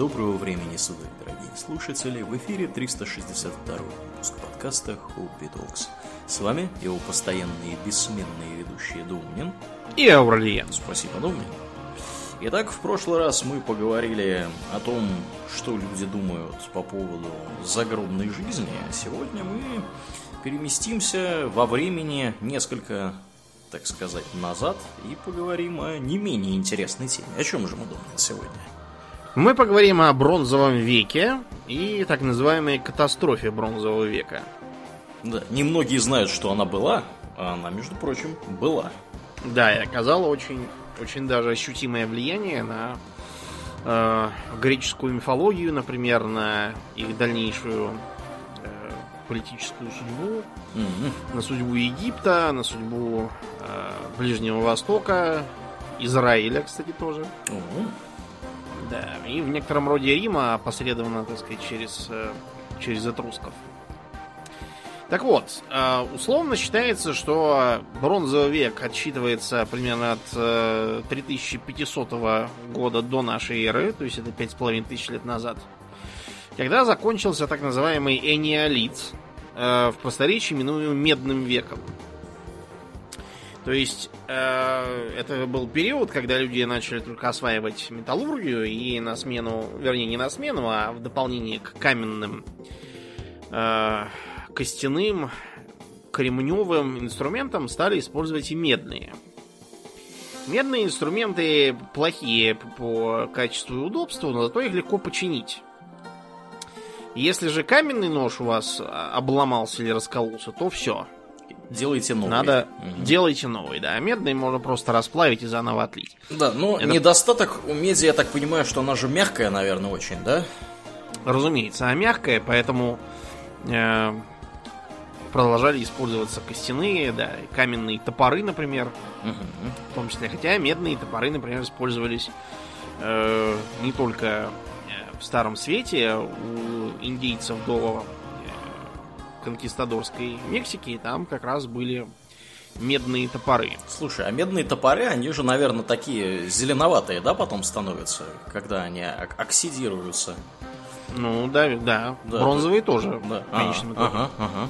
Доброго времени суток, дорогие слушатели! В эфире 362 выпуск подкаста Хобби Talks. С вами его постоянные бессменные ведущие Думнин и Ауралия. Спасибо, Думнин. Итак, в прошлый раз мы поговорили о том, что люди думают по поводу загробной жизни, а сегодня мы переместимся во времени несколько, так сказать, назад и поговорим о не менее интересной теме. О чем же мы думаем сегодня? Мы поговорим о бронзовом веке и так называемой катастрофе бронзового века. Да, немногие знают, что она была, а она, между прочим, была. Да, и оказала очень очень даже ощутимое влияние на э, греческую мифологию, например, на их дальнейшую э, политическую судьбу, mm-hmm. на судьбу Египта, на судьбу э, Ближнего Востока, Израиля, кстати, тоже. Mm-hmm. Да, и в некотором роде Рима, опосредованно, так сказать, через, э, через этрусков. Так вот, э, условно считается, что бронзовый век отсчитывается примерно от 3500 э, года до нашей эры, то есть это 5500 лет назад, когда закончился так называемый энеолит, в просторечии именуемый Медным веком. То есть это был период, когда люди начали только осваивать металлургию и на смену, вернее не на смену, а в дополнение к каменным костяным, кремневым инструментам стали использовать и медные. Медные инструменты плохие по качеству и удобству, но зато их легко починить. Если же каменный нож у вас обломался или раскололся, то все. Делайте новый. Надо угу. делайте новый, да. А медный можно просто расплавить и заново отлить. Да, но Это... недостаток у меди, я так понимаю, что она же мягкая, наверное, очень, да? Разумеется, она мягкая, поэтому э, продолжали использоваться костяные, да, каменные топоры, например, угу. в том числе. Хотя медные топоры, например, использовались э, не только э, в Старом Свете у индейцев до конкистадорской Мексики, там как раз были медные топоры. Слушай, а медные топоры, они же, наверное, такие зеленоватые, да, потом становятся, когда они оксидируются. Ну да, да. да Бронзовые да. тоже, да. в конечном итоге. Ага, ага.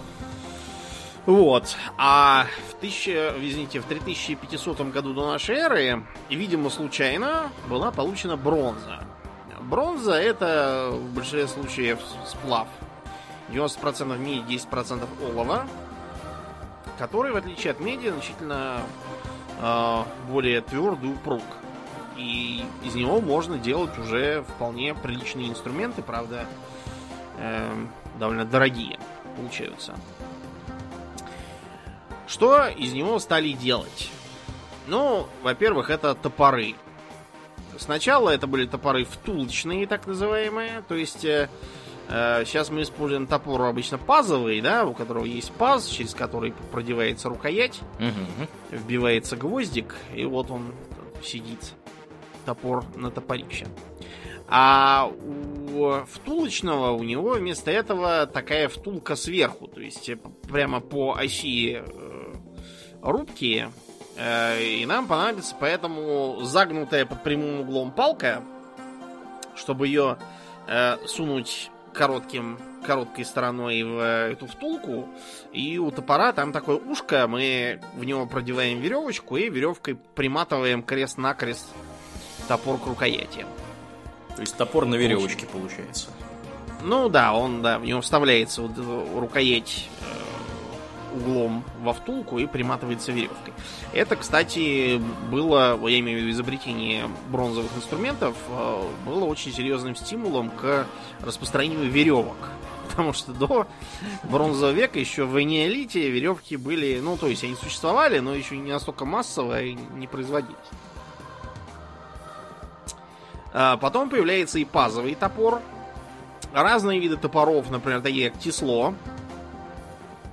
Вот. А в, 1000, извините, в 3500 году до нашей эры, видимо, случайно была получена бронза. Бронза это в большинстве случаев сплав. 90% меди, 10% олова, который, в отличие от меди, значительно э, более твердый упруг. И из него можно делать уже вполне приличные инструменты, правда, э, довольно дорогие получаются. Что из него стали делать? Ну, во-первых, это топоры. Сначала это были топоры втулочные, так называемые. То есть э, сейчас мы используем топор обычно пазовый, да, у которого есть паз, через который продевается рукоять, угу. вбивается гвоздик, и вот он сидит топор на топорище. А у втулочного у него вместо этого такая втулка сверху, то есть прямо по оси э, рубкие. Э, и нам понадобится поэтому загнутая под прямым углом палка, чтобы ее э, сунуть коротким, короткой стороной в эту втулку. И у топора там такое ушко, мы в него продеваем веревочку и веревкой приматываем крест-накрест топор к рукояти. То есть топор на веревочке получается. Ну да, он да, в него вставляется вот рукоять э, углом во втулку и приматывается веревкой. Это, кстати, было, я имею в виду изобретение бронзовых инструментов, э, было очень серьезным стимулом к распространению веревок. Потому что до бронзового века еще в неолите веревки были, ну, то есть они существовали, но еще не настолько массово и не производились. А потом появляется и пазовый топор. Разные виды топоров, например, такие как тесло,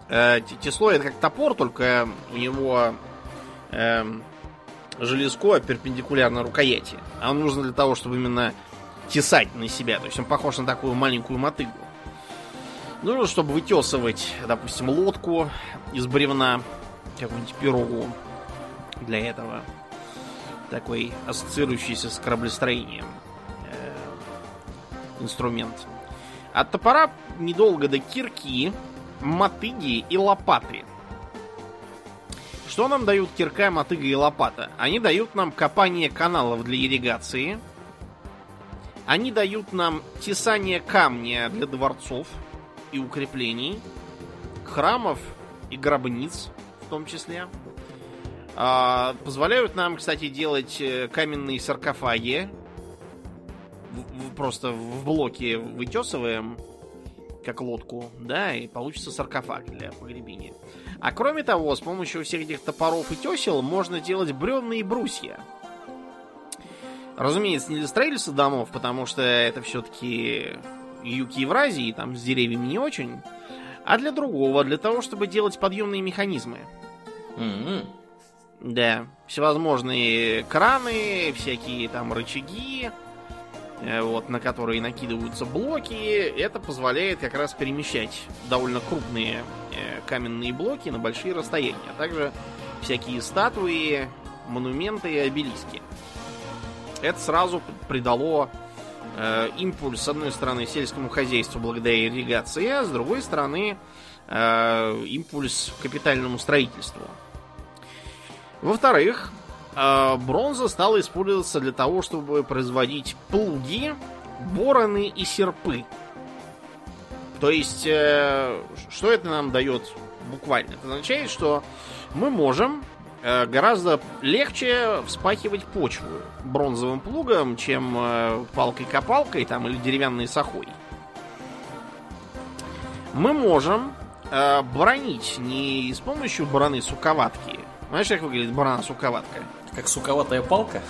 Э, тесло это как топор, только у него э, железко перпендикулярно рукояти. А он нужен для того, чтобы именно тесать на себя. То есть он похож на такую маленькую мотыгу. Нужно, чтобы вытесывать, допустим, лодку из бревна, какую-нибудь пирогу для этого. Такой ассоциирующийся с кораблестроением. Э, инструмент. От топора недолго до кирки, мотыги и лопаты. Что нам дают кирка, мотыга и лопата? Они дают нам копание каналов для ирригации. Они дают нам тесание камня для дворцов и укреплений, храмов и гробниц в том числе. А, позволяют нам, кстати, делать э, каменные саркофаги. Просто в блоке вытесываем, как лодку, да, и получится саркофаг для погребения. А кроме того, с помощью всех этих топоров и тесел можно делать бревна и брусья. Разумеется, не для строительства домов, потому что это все-таки юг Евразии, там с деревьями не очень, а для другого, для того, чтобы делать подъемные механизмы. М-м. Да, всевозможные краны, всякие там рычаги, вот, на которые накидываются блоки. Это позволяет как раз перемещать довольно крупные э, каменные блоки на большие расстояния. А также всякие статуи, монументы и обелиски. Это сразу придало э, импульс, с одной стороны, сельскому хозяйству благодаря ирригации, а с другой стороны, э, импульс капитальному строительству. Во-вторых, э, бронза стала использоваться для того, чтобы производить плуги, бороны и серпы. То есть, э, что это нам дает буквально? Это означает, что мы можем э, гораздо легче вспахивать почву бронзовым плугом, чем палкой-копалкой там, или деревянной сахой. Мы можем бронить не с помощью бараны суковатки, знаешь, как выглядит барана-суковатка? Как суковатая палка?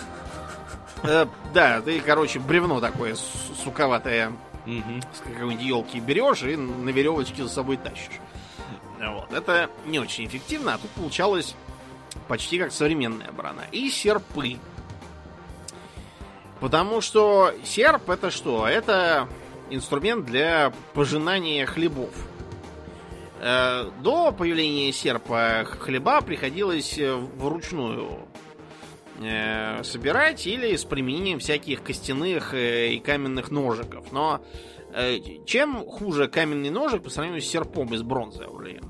Э, да, ты, короче, бревно такое суковатое Угу. с какой-нибудь елки берешь и на веревочке за собой тащишь. Вот. Это не очень эффективно, а тут получалось почти как современная барана. И серпы. Потому что серп это что? Это инструмент для пожинания хлебов. Э, до появления серпа хлеба приходилось э, вручную э, собирать или с применением всяких костяных и каменных ножиков. Но чем хуже каменный ножик по сравнению с серпом из бронзы, Аурлиен?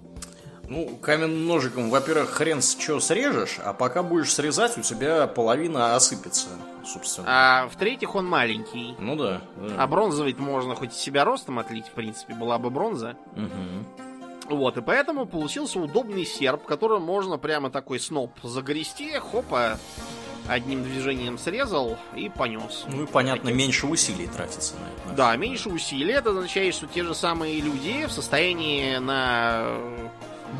Ну, каменным ножиком, во-первых, хрен с чего срежешь, а пока будешь срезать, у тебя половина осыпется, собственно. А в-третьих, он маленький. Ну да. да. А бронзовый можно хоть себя ростом отлить, в принципе, была бы бронза. Угу. Вот, и поэтому получился удобный серп, которым можно прямо такой сноп загрести, хопа, одним движением срезал и понес. Ну и понятно, Таким... меньше усилий тратится на это. Да, меньше усилий. Это означает, что те же самые люди в состоянии на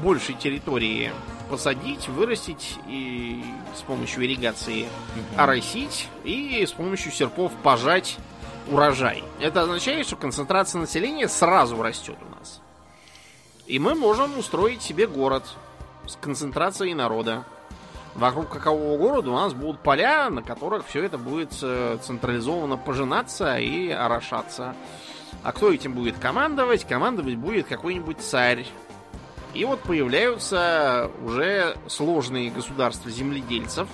большей территории посадить, вырастить и с помощью ирригации угу. оросить и с помощью серпов пожать урожай. Это означает, что концентрация населения сразу растет. И мы можем устроить себе город с концентрацией народа. Вокруг какового города у нас будут поля, на которых все это будет э, централизованно пожинаться и орошаться. А кто этим будет командовать? Командовать будет какой-нибудь царь. И вот появляются уже сложные государства земледельцев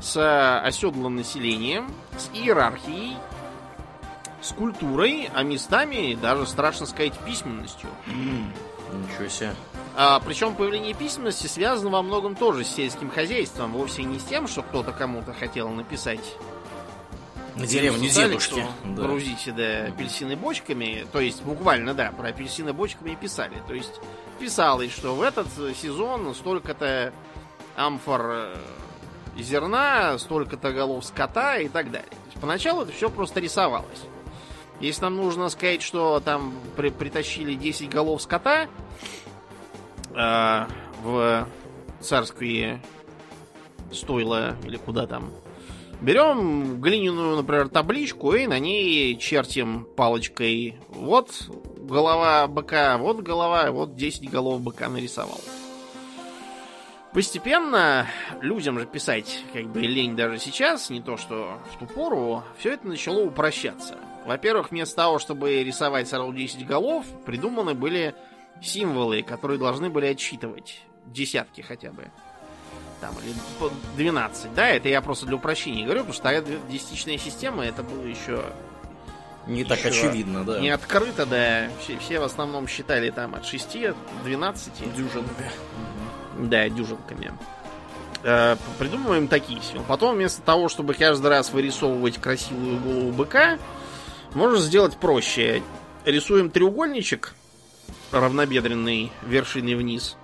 с оседлым населением, с иерархией, с культурой, а местами даже, страшно сказать, письменностью. Ничего себе. А, причем появление письменности связано во многом тоже с сельским хозяйством, вовсе не с тем, что кто-то кому-то хотел написать на деревню дедушки. Да. Грузите, да, апельсины бочками. То есть, буквально, да, про апельсины бочками писали. То есть, писалось, что в этот сезон столько-то амфор э, зерна, столько-то голов скота и так далее. То есть, поначалу это все просто рисовалось. Если нам нужно сказать, что там при притащили 10 голов скота э, в царские стойла или куда там, берем глиняную, например, табличку и на ней чертим палочкой. Вот голова быка, вот голова, вот 10 голов быка нарисовал. Постепенно людям же писать как бы лень даже сейчас, не то что в ту пору, все это начало упрощаться. Во-первых, вместо того, чтобы рисовать сразу 10 голов, придуманы были символы, которые должны были отсчитывать десятки хотя бы. Там, или 12. Да, это я просто для упрощения говорю, потому что тогда десятичная система, это было еще Не так еще очевидно, да. Не открыто, да. Все, все в основном считали там от 6 до 12. Дюжинка. Да, дюжинками. Э, придумываем такие символы. Потом вместо того, чтобы каждый раз вырисовывать красивую голову быка, можно сделать проще. Рисуем треугольничек равнобедренный вершиной вниз.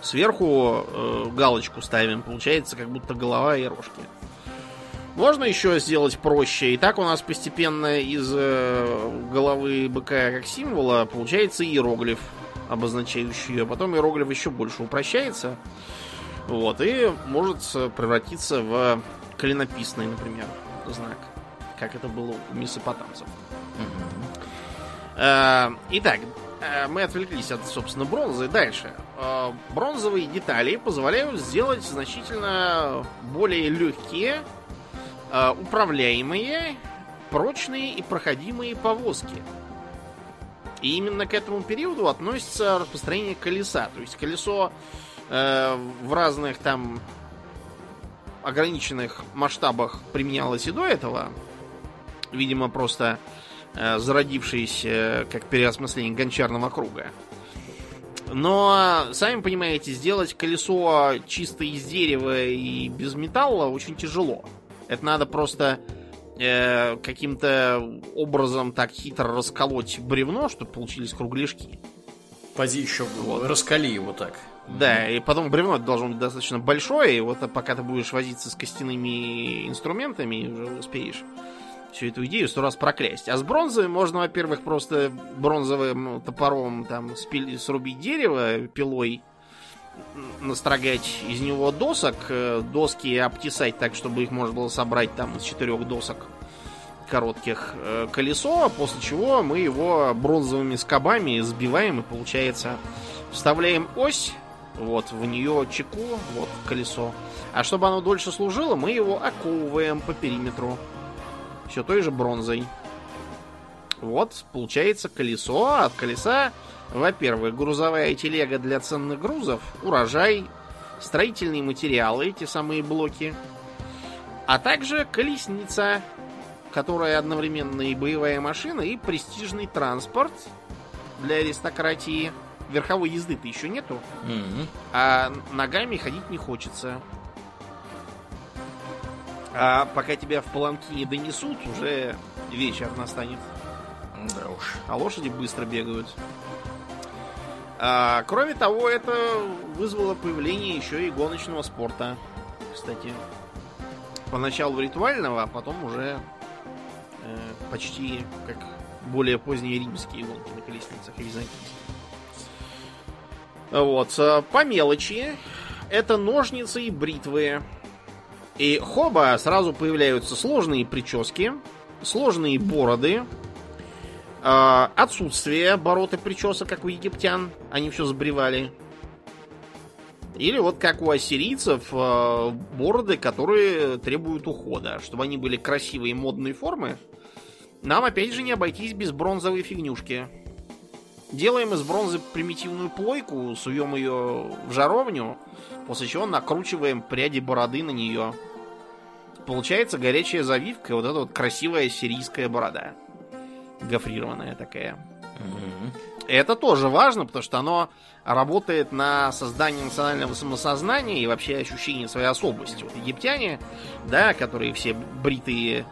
Сверху э, галочку ставим. Получается как будто голова и рожки. Можно еще сделать проще. И так у нас постепенно из э, головы быка как символа получается иероглиф, обозначающий ее. Потом иероглиф еще больше упрощается. Вот, и может превратиться в клинописный, например, знак. Как это было у месопотамцев. Итак, э, мы отвлеклись от, собственно, бронзы. Дальше. Э, Бронзовые детали позволяют сделать значительно более легкие, э, управляемые, прочные и проходимые повозки. И именно к этому периоду относится распространение колеса. То есть колесо э, в разных там ограниченных масштабах применялось и до этого. Видимо, просто э, зародившись э, как переосмысление гончарного круга. Но, сами понимаете, сделать колесо чисто из дерева и без металла очень тяжело. Это надо просто э, каким-то образом так хитро расколоть бревно, чтобы получились кругляшки. Поди еще Вот. раскали его так. Да, и потом бревно должно быть достаточно большое, и вот пока ты будешь возиться с костяными инструментами, уже успеешь всю эту идею сто раз проклясть. А с бронзой можно, во-первых, просто бронзовым топором там спили- срубить дерево пилой, настрогать из него досок, э, доски обтесать так, чтобы их можно было собрать там из четырех досок коротких э, колесо, после чего мы его бронзовыми скобами сбиваем и получается вставляем ось, вот в нее чеку, вот колесо. А чтобы оно дольше служило, мы его оковываем по периметру. Все той же бронзой. Вот, получается колесо. а От колеса, во-первых, грузовая телега для ценных грузов, урожай, строительные материалы, эти самые блоки, а также колесница, которая одновременно и боевая машина, и престижный транспорт для аристократии. Верховой езды-то еще нету, Мгм. а ногами ходить не хочется. А пока тебя в паланкине донесут, уже вечер настанет. Да уж. А лошади быстро бегают. А, кроме того, это вызвало появление еще и гоночного спорта. Кстати, поначалу ритуального, а потом уже э, почти как более поздние римские гонки на колесницах и византийские. Вот, а, по мелочи, это ножницы и бритвы. И хоба сразу появляются сложные прически, сложные бороды, а, отсутствие бород и причесок, как у египтян. Они все сбривали. Или вот как у ассирийцев, а, бороды, которые требуют ухода. Чтобы они были красивые модной формы, нам опять же не обойтись без бронзовой фигнюшки. Делаем из бронзы примитивную плойку, суем ее в жаровню, после чего накручиваем пряди бороды на нее. Получается горячая завивка, вот эта вот красивая сирийская борода. Гофрированная такая. Мгм. Это тоже важно, потому что оно работает на создание национального самосознания и вообще ощущение своей особости. Вот египтяне, да, которые все бритые,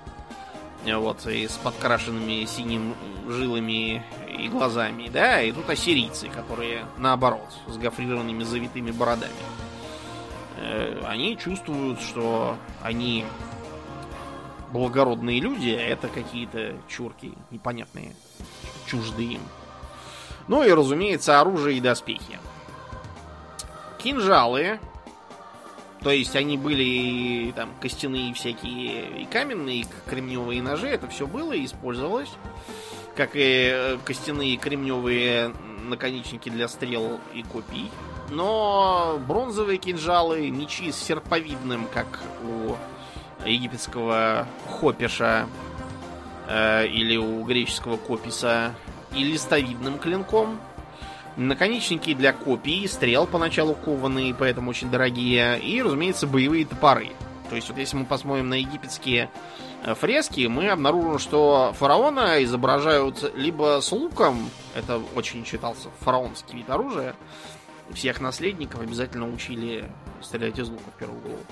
вот, и с подкрашенными синим жилами и глазами, да, и тут ассирийцы, которые наоборот, с гофрированными завитыми бородами. Э, Они чувствуют, что они благородные люди, а это какие-то чурки непонятные, чуждые им. Ну и, разумеется, оружие и доспехи. Кинжалы. То есть они были и, там костяные всякие и каменные, и кремневые ножи. Это все было и использовалось. Как и э, костяные и кремневые наконечники для стрел и копий. Но бронзовые кинжалы, мечи с серповидным, как у египетского хопиша э, или у греческого кописа, и листовидным клинком. Наконечники для копий, стрел поначалу кованые, поэтому очень дорогие. И, разумеется, боевые топоры. То есть вот если мы посмотрим на египетские э, фрески, мы обнаружим, что фараона изображают либо с луком, это очень считался фараонский вид оружия, всех наследников обязательно учили стрелять из лука в первую голову.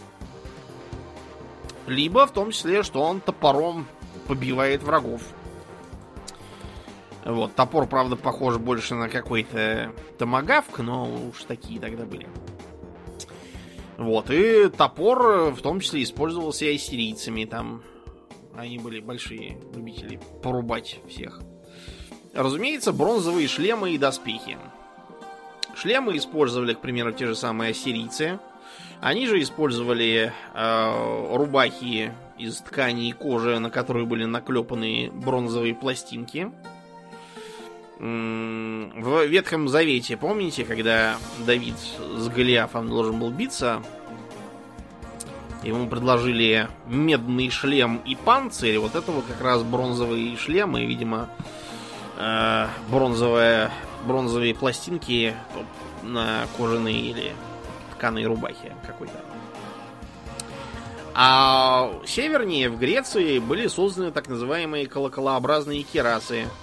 Либо в том числе, что он топором побивает врагов. Вот, топор, правда, похож больше на какой-то томагавк, но уж такие тогда были. Вот, и топор в том числе использовался и ассирийцами, там они были большие любители порубать всех. Разумеется, бронзовые шлемы и доспехи. Шлемы использовали, к примеру, те же самые ассирийцы. Они же использовали э, рубахи из ткани и кожи, на которые были наклепаны бронзовые пластинки. В Ветхом Завете, помните, когда Давид с Голиафом должен был биться, ему предложили медный шлем и панцирь, вот это вот как раз бронзовые шлемы, видимо, э, бронзовая, бронзовые пластинки на кожаной или тканой рубахе какой-то. А севернее, в Греции, были созданы так называемые колоколообразные керасы –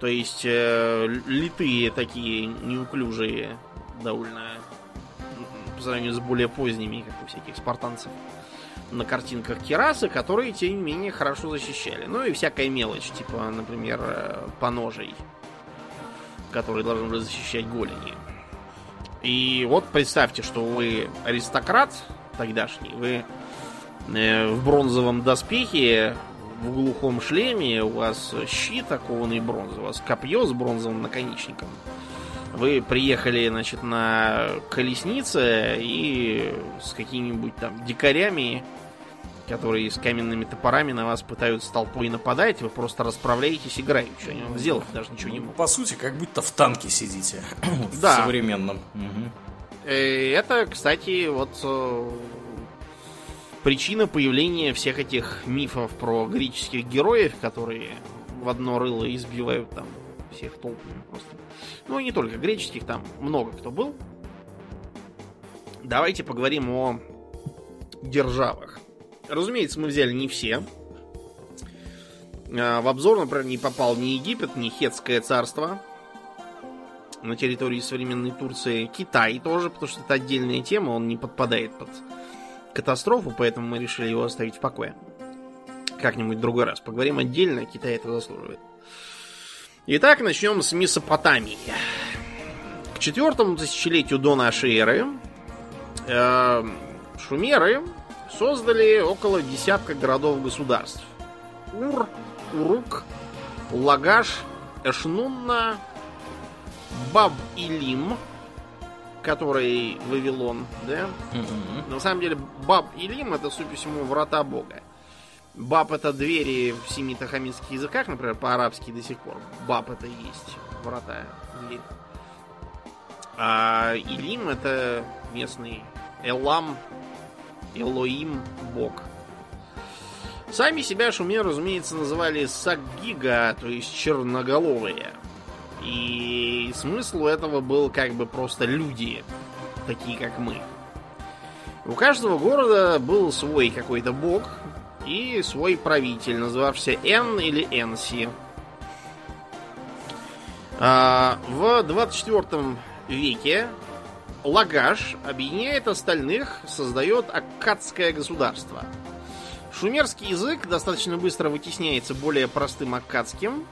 то есть э, литые такие неуклюжие довольно по сравнению с более поздними, как у всяких спартанцев, на картинках керасы, которые, тем не менее, хорошо защищали. Ну и всякая мелочь, типа, например, э, поножей, которые должны были защищать голени. И вот представьте, что вы аристократ тогдашний, вы э, в бронзовом доспехе в глухом шлеме, у вас щит окованный бронзой, у вас копье с бронзовым наконечником. Вы приехали, значит, на колеснице и с какими-нибудь там дикарями, которые с каменными топорами на вас пытаются толпой нападать, вы просто расправляетесь играючи. Они вам сделать даже ничего не могут. По сути, как будто в танке сидите. Да. В современном. Э, это, кстати, вот э, причина появления всех этих мифов про греческих героев, которые в одно рыло избивают там всех толпами просто. Ну и не только греческих, там много кто был. Давайте поговорим о державах. Разумеется, мы взяли не все. А, в обзор, например, не попал ни Египет, ни Хетское царство на территории современной Турции. Китай тоже, потому что это отдельная тема, он не подпадает под катастрофу, поэтому мы решили его оставить в покое. Как-нибудь в другой раз. Поговорим отдельно, Китай это заслуживает. Итак, начнем с Месопотамии. К четвертому тысячелетию до нашей эры э, шумеры создали около десятка городов-государств. Ур, Урук, Лагаш, Эшнунна, Баб-Илим, который Вавилон, да? Mm-hmm. На самом деле, Баб и Лим это, судя по всему, врата Бога. Баб это двери в семитахамитских языках, например, по-арабски до сих пор. Баб это есть врата, дверь. А Илим это местный Элам, Элоим, Бог. Сами себя шумеры, разумеется, называли Сагига, то есть черноголовые. И смысл у этого был как бы просто люди, такие как мы. У каждого города был свой какой-то бог и свой правитель, называвшийся Эн или Энси. А, в 24 веке Лагаш объединяет остальных, создает аккадское государство. Шумерский язык достаточно быстро вытесняется более простым аккадским,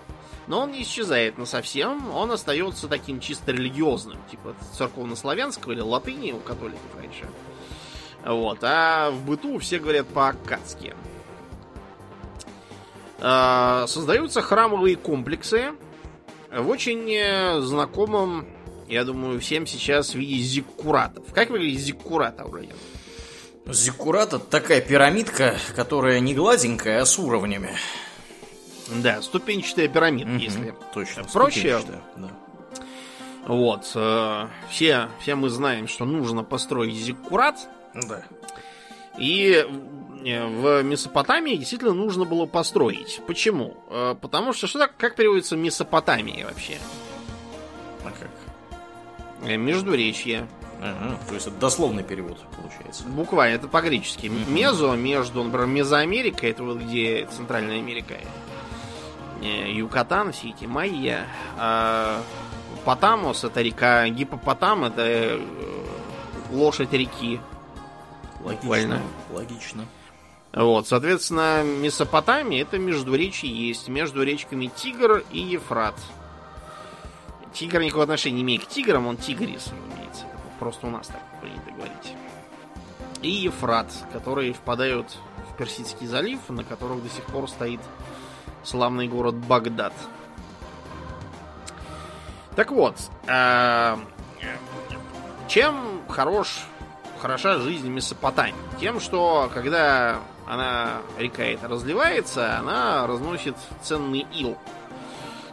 но он не исчезает на совсем, он остается таким чисто религиозным, типа церковнославянского или латыни у католиков раньше. Вот, а в быту все говорят по-аккадски. А, создаются храмовые комплексы в очень э, знакомом, я думаю, всем сейчас виде зиккуратов. Как выглядит зиккурат, Аурлиен? Зиккурат это такая пирамидка, которая не гладенькая, а с уровнями. Да, ступенчатая пирамида, угу, если точно, проще. Да. Вот. Э, все, все мы знаем, что нужно построить зиккурат. Да. И э, в Месопотамии действительно нужно было построить. Почему? Э, потому что что так, как переводится Месопотамия вообще? А как? Междуречье. Ага, то есть это дословный перевод получается. Буквально, это по-гречески. Мезо между, например, Мезоамерикой, это вот где Центральная Америка, э, Юкатан, все эти майя. А Потамус это река, Гипопотам это э, лошадь реки. Логично. Буквально. Логично. Вот, соответственно, Месопотамия это междуречие есть между речками Тигр и Ефрат. Тигр никакого отношения не имеет к тиграм, он тигрис, разумеется. Это просто у нас так принято говорить. И Ефрат, которые впадают в Персидский залив, на котором до сих пор стоит славный город Багдад. Так вот, э, чем хорош, хороша жизнь Месопотамии? Тем, что когда она, река эта разливается, она разносит ценный ил,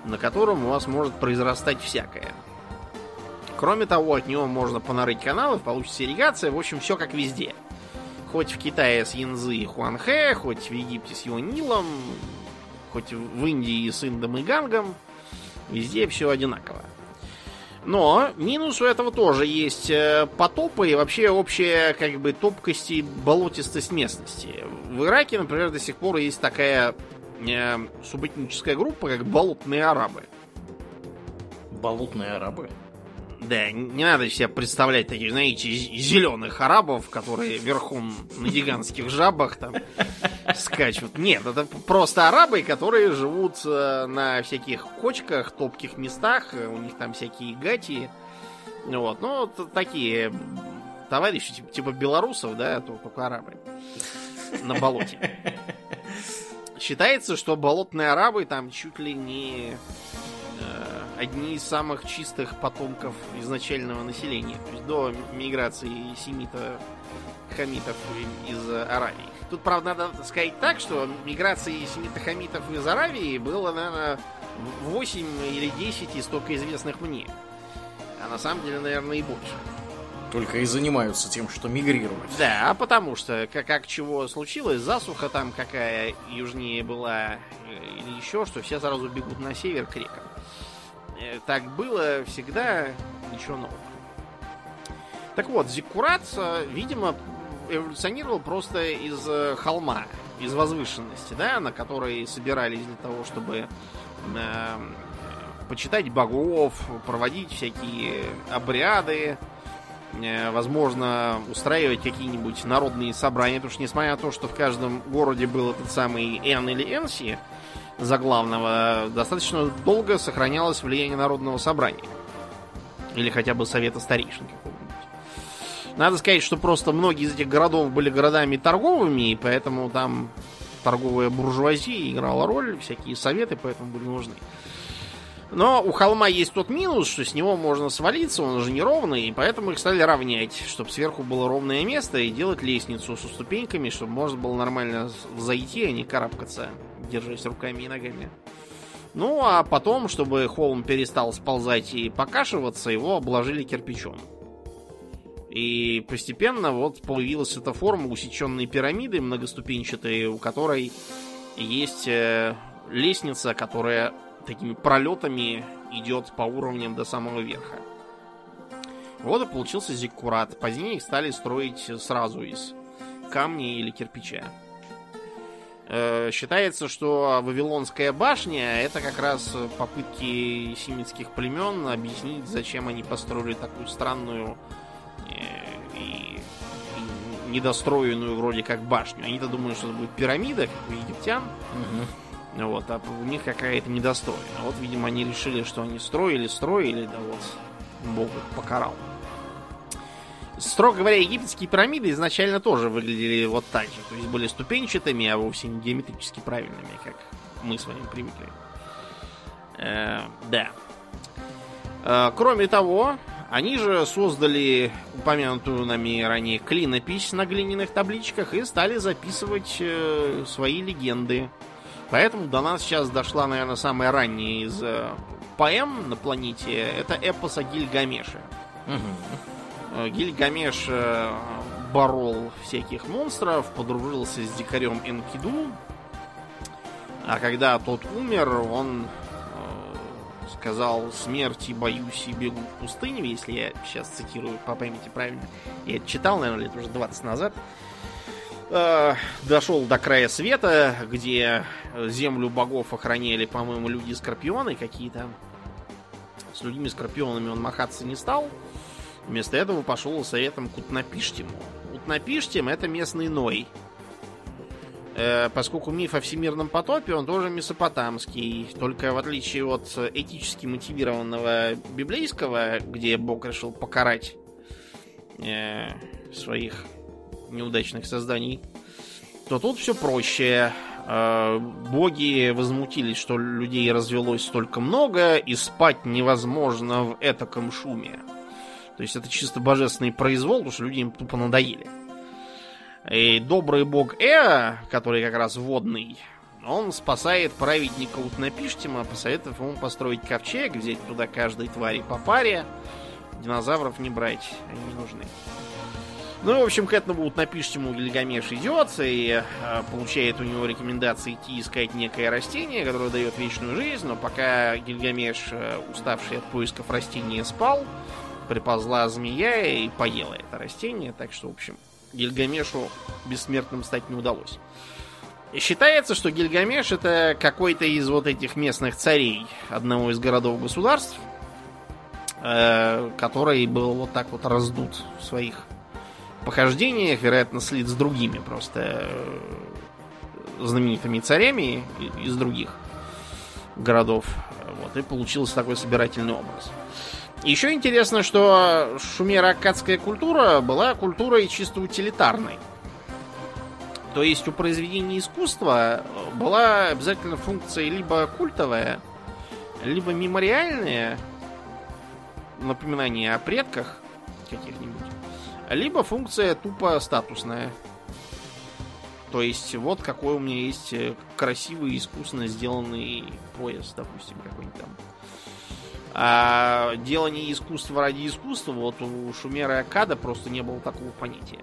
на котором у вас может произрастать всякое. Кроме того, от него можно понарыть каналы, получится ирригация, в общем, все как везде. Хоть в Китае с Янзы и Хуанхэ, хоть в Египте с его Нилом, хоть в Индии с Индом и Гангом, везде все одинаково. Но минус у этого тоже есть э, потопы и вообще общая как бы топкость и болотистость местности. В Ираке, например, до сих пор есть такая э, субэтническая группа, как болотные арабы. Болотные арабы. Да, не надо себе представлять таких, знаете, зеленых арабов, которые верхом на гигантских жабах там скачут. Нет, это просто арабы, которые живут э, на всяких кочках, топких местах, э, у них там всякие гати. Вот, ну, такие товарищи, типа, типа белорусов, да, то- только арабы на болоте. Считается, что болотные арабы там чуть ли не э, одни из самых чистых потомков изначального населения. То есть до миграции семита хамитов из Аравии. Тут, правда, надо сказать так, что миграции семита хамитов из Аравии было, наверное, 8 или 10 из только известных мне. А на самом деле, наверное, и больше. Только и занимаются тем, что мигрируют. Да, а потому что как, как чего случилось, засуха там какая южнее была э, или еще, что все сразу бегут на север к рекам. Э, Так было всегда, ничего нового. Так вот, Зиккурат, видимо, эволюционировал просто из э, холма, из возвышенности, да, на которой собирались для того, чтобы э, почитать богов, проводить всякие обряды, э, возможно, устраивать какие-нибудь народные собрания, потому что, несмотря на то, что в каждом городе был этот самый Эн или Энси, за главного, достаточно долго сохранялось влияние народного собрания. Или хотя бы совета старейшин какого-нибудь. Надо сказать, что просто многие из этих городов были городами торговыми, и поэтому там торговая буржуазия играла роль, всякие советы поэтому были нужны. Но у холма есть тот минус, что с него можно свалиться, он же неровный, и поэтому их стали равнять, чтобы сверху было ровное место и делать лестницу со ступеньками, чтобы можно было нормально зайти, а не карабкаться, держась руками и ногами. Ну, а потом, чтобы холм перестал сползать и покашиваться, его обложили кирпичом. И постепенно вот появилась эта форма усеченной пирамиды многоступенчатой, у которой есть э, лестница, которая такими пролетами идет по уровням до самого верха. Вот и получился зиккурат. Позднее их стали строить сразу из камня или кирпича. Э, Считается, что Вавилонская башня это как раз попытки семитских племен объяснить, зачем они построили такую странную недостроенную вроде как башню. Они-то думают, что это будет пирамида, как у египтян. Вот, а у них какая-то недостроена. Вот, видимо, они решили, что они строили, строили, да вот, Бог их покарал. Строго говоря, египетские пирамиды изначально тоже выглядели вот так же. То есть были ступенчатыми, а вовсе не геометрически правильными, как мы с вами привыкли. Э, да. Э, кроме того, они же создали упомянутую нами ранее клинопись на глиняных табличках и стали записывать э, свои легенды. Поэтому до нас сейчас дошла, наверное, самая ранняя из э, поэм на планете. Это эпос о Гильгамеше. Э, Гильгамеш э, борол всяких монстров, подружился с дикарем Энкиду. А когда тот умер, он сказал смерти боюсь и бегу в пустыню, если я сейчас цитирую по памяти правильно. Я это читал, наверное, лет уже 20 назад. Э, дошел до края света, где землю богов охраняли, по-моему, люди-скорпионы какие-то. С людьми-скорпионами он махаться не стал. Вместо этого пошел советом к Утнапиштиму. Утнапиштим это местный Ной. Э, поскольку миф о всемирном потопе, он тоже месопотамский. Только в отличие от этически мотивированного библейского, где Бог решил покарать э, своих неудачных созданий, то тут все проще. Э, боги возмутились, что людей развелось столько много, и спать невозможно в этаком шуме. То есть это чисто божественный произвол, потому что люди им тупо надоели. И добрый бог Э, который как раз водный, он спасает праведника Утнапиштима, посоветовав ему построить ковчег, взять туда каждой твари по паре. Динозавров не брать, они не нужны. Ну, в общем, к этому Утнапиштиму Гильгамеш идет и э, получает у него рекомендации идти искать некое растение, которое дает вечную жизнь, но пока Гильгамеш, э, уставший от поисков растения, спал, приползла змея и поела это растение, так что, в общем, Гильгамешу бессмертным стать не удалось. И считается, что Гильгамеш это какой-то из вот этих местных царей одного из городов-государств, э, который был вот так вот раздут в своих похождениях, вероятно, слит с другими просто э, знаменитыми царями из других городов. Вот, и получился такой собирательный образ. Еще интересно, что шумеро-аккадская культура была культурой чисто утилитарной. То есть у произведения искусства была обязательно функция либо культовая, либо мемориальная, напоминание о предках каких-нибудь, либо функция тупо статусная. То есть вот какой у меня есть красивый, искусно сделанный пояс, допустим, какой-нибудь там. А делание искусства ради искусства, вот у Шумера и Акада просто не было такого понятия.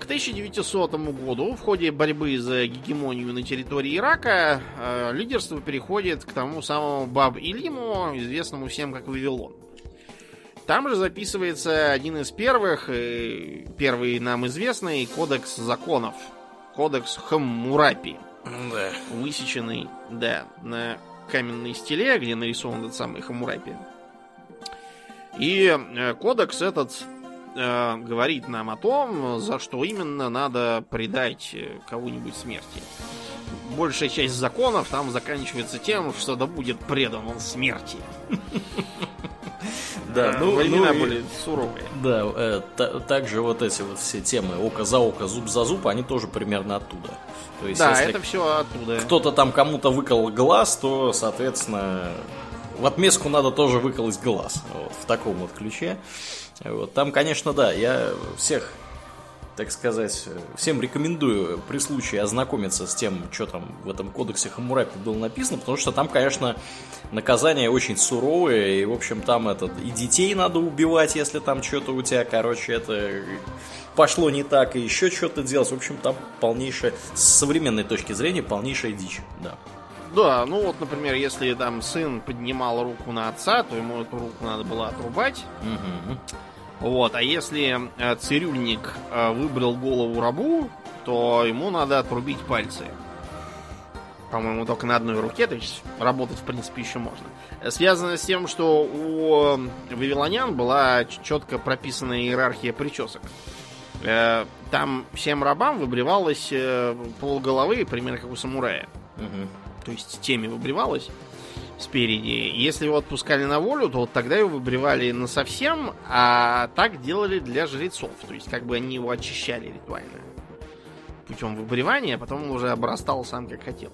К 1900 году в ходе борьбы за гегемонию на территории Ирака э, лидерство переходит к тому самому Баб-Илиму, известному всем как Вавилон. Там же записывается один из первых, и первый нам известный, кодекс законов. Кодекс Хаммурапи. Да. Высеченный, да, на каменной стеле, где нарисован этот самый Хамурапи. И э, кодекс этот э, говорит нам о том, за что именно надо предать э, кого-нибудь смерти. Большая часть законов там заканчивается тем, что да будет предан он смерти. Да, ну, времена ну, были суровые. Да, э, та, также вот эти вот все темы око за око, зуб за зуб, они тоже примерно оттуда. То есть, да, это все оттуда. Кто-то там кому-то выкол глаз, то, соответственно, в отместку надо тоже выколоть глаз. Вот, в таком вот ключе. Вот, там, конечно, да, я всех так сказать, всем рекомендую при случае ознакомиться с тем, что там в этом кодексе Хамурапи было написано, потому что там, конечно, наказания очень суровые, и, в общем, там этот, и детей надо убивать, если там что-то у тебя, короче, это пошло не так, и еще что-то делать. В общем, там полнейшая, с современной точки зрения, полнейшая дичь, да. Да, ну вот, например, если там сын поднимал руку на отца, то ему эту руку надо было отрубать. Угу. Вот, а если э, цирюльник э, выбрал голову рабу, то ему надо отрубить пальцы. По-моему, только на одной руке, то есть работать, в принципе, еще можно. Связано с тем, что у вавилонян была четко прописана иерархия причесок. Э, там всем рабам выбривалось полголовы, примерно как у самурая. Угу. То есть теми выбривалось спереди. Если его отпускали на волю, то вот тогда его выбривали на совсем, а так делали для жрецов. То есть как бы они его очищали ритуально. Путем выбривания, а потом он уже обрастал сам как хотел.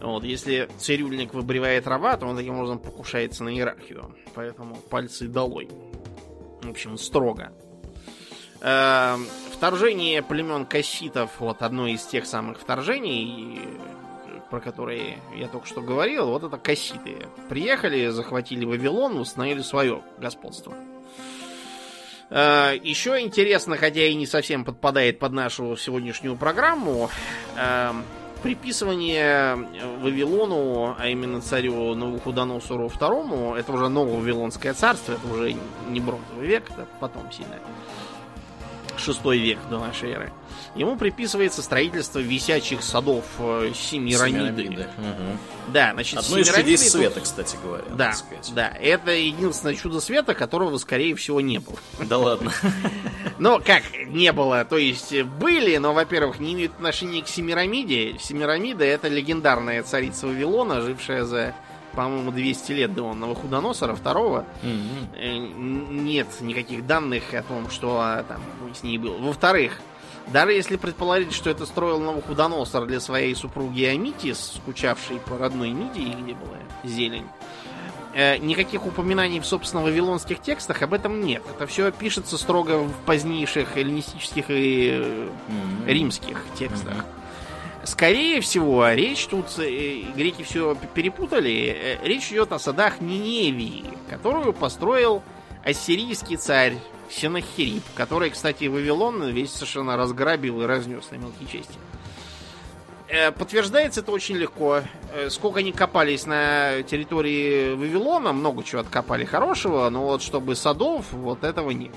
Вот, если цирюльник выбривает раба, то он таким образом покушается на иерархию. Поэтому пальцы долой. В общем, строго. Эм, вторжение племен касситов, вот одно из тех самых вторжений, про которые я только что говорил, вот это касситы. Приехали, захватили Вавилон, установили свое господство. Э, Еще интересно, хотя и не совсем подпадает под нашу сегодняшнюю программу, э, приписывание Вавилону, а именно царю Навуходоносору II, это уже новое Вавилонское царство, это уже не бронзовый век, это потом сильно. Шестой век до нашей эры. Ему приписывается строительство висячих садов э, Семирамиды. Семирамиды. Мгм. Да, значит, Одно из чудес света, кстати говоря. Да, да, это единственное чудо света, которого, скорее всего, не было. Да ладно. Ну, как не было, то есть были, но, во-первых, не имеют отношения к Семирамиде. Семирамида это легендарная царица Вавилона, жившая за, по-моему, 200 лет до Навуходоносора второго. Мгм. Э, н- Нет никаких данных о том, что а, там с ней было. Во-вторых, даже если предположить, что это строил Навуходоносор для своей супруги Амитис, скучавшей по родной Мидии, где была зелень, э, никаких упоминаний в, собственно, вавилонских текстах об этом нет. Это все пишется строго в позднейших эллинистических и Мгм. римских текстах. Мгм. Скорее всего, речь тут, э, греки все перепутали, э, речь идет о садах Ниневии, которую построил ассирийский царь Сенахирип, который, кстати, Вавилон весь совершенно разграбил и разнес на мелкие части. Э, Подтверждается это очень легко. Сколько они копались на территории Вавилона, много чего откопали хорошего, но вот чтобы садов, вот этого нет.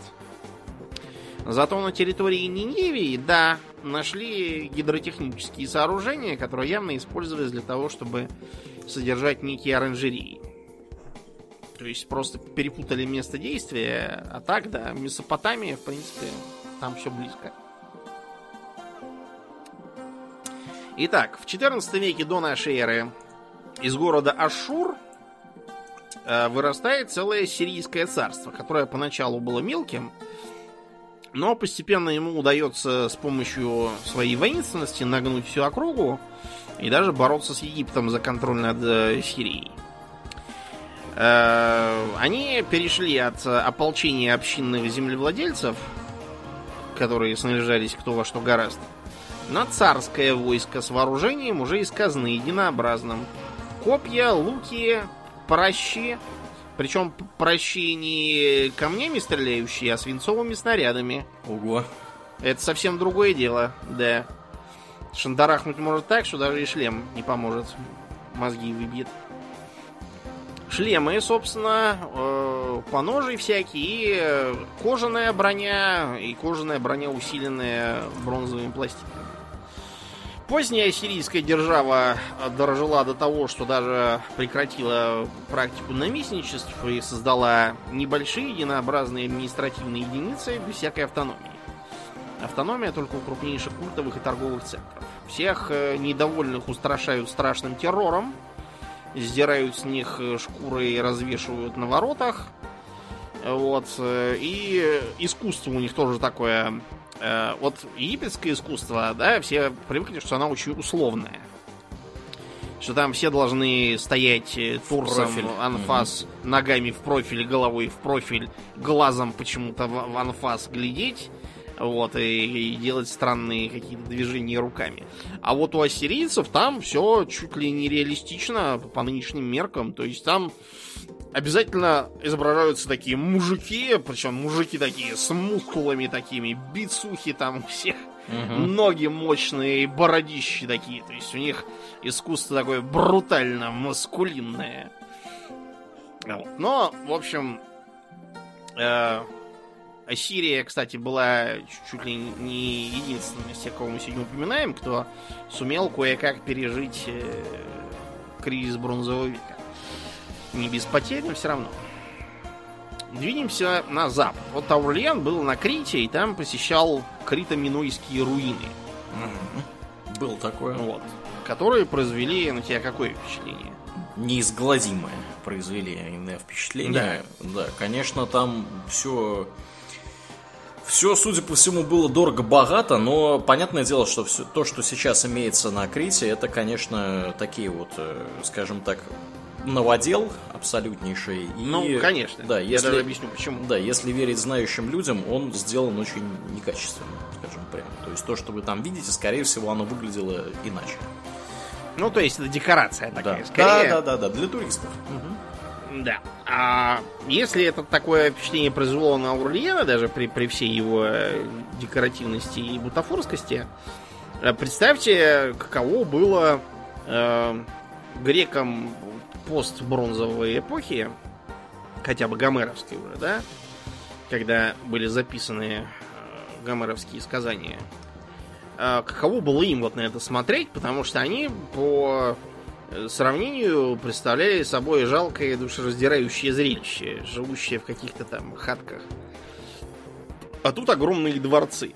Зато на территории Ниневии, да, нашли гидротехнические сооружения, которые явно использовались для того, чтобы содержать некие оранжерии. То есть просто перепутали место действия, а так, да, Месопотамия, в принципе, там все близко. Итак, в 14 веке до нашей эры из города Ашур э, вырастает целое сирийское царство, которое поначалу было мелким, но постепенно ему удается с помощью своей воинственности нагнуть всю округу и даже бороться с Египтом за контроль над э, Сирией. Э, Они перешли от э, ополчения общинных землевладельцев, которые снаряжались кто во что гораст, на царское войско с вооружением уже из казны единообразным. Копья, луки, пращи, причем п- пращи не камнями стреляющие, а свинцовыми снарядами. Ого. Это совсем другое дело, да. Шандарахнуть может так, что даже и шлем не поможет. Мозги выбьет. Шлемы, собственно, э, поножи всякие, э, кожаная броня, и кожаная броня, усиленная бронзовыми пластинами. Поздняя сирийская держава дожила до того, что даже прекратила практику наместничеств и создала небольшие единообразные административные единицы без всякой автономии. Автономия только у крупнейших культовых и торговых центров. Всех э, недовольных устрашают страшным террором, сдирают с них э, шкуры и развешивают на воротах. Вот. э, И искусство у них тоже такое. Э, Вот египетское искусство, да, все привыкли, что оно очень условное. Что там все должны стоять э, торсом, анфас, ногами в профиль, головой в профиль, глазом почему-то в, в анфас глядеть. Вот, и, и делать странные какие-то движения руками. А вот у ассирийцев там все чуть ли не реалистично по нынешним меркам. То есть там обязательно изображаются такие мужики, причем мужики такие с мускулами такими, бицухи там у всех, Мгм. ноги мощные, бородищи такие. То есть у них искусство такое брутально маскулинное. Вот. Но, в общем, э, Ассирия, кстати, была чуть- чуть ли не единственным из тех, кого мы сегодня упоминаем, кто сумел кое-как пережить э, кризис бронзового века. Не без потерь, но все равно. Двинемся на запад. Вот Аурлиан был на Крите, и там посещал крито-минойские руины, Мгм. Был такое. вот, которые произвели на тебя какое впечатление? неизгладимое произвели именно впечатление. Да. конечно, там все... Все, судя по всему, было дорого-богато, но понятное дело, что все, то, что сейчас имеется на Крите, это, конечно, такие вот, э, скажем так, новодел абсолютнейший. И, Ну, конечно. Да, Я если, даже объясню, почему. да, если верить знающим людям, он сделан очень некачественно, скажем прямо. То есть то, что вы там видите, скорее всего, оно выглядело иначе. Ну, то есть это декорация такая, да. скорее. да, да, да, для туристов. Да. А если это такое впечатление произвело на Аурлиена, даже при, при всей его э, декоративности и бутафорскости, Э, представьте, каково было э, грекам постбронзовой эпохи, хотя бы гомеровской уже, да, когда были записаны э, гомеровские сказания. Э, каково было им вот на это смотреть, потому что они по э, сравнению представляли собой жалкое душераздирающее зрелище, живущее в каких-то там хатках. А тут огромные дворцы.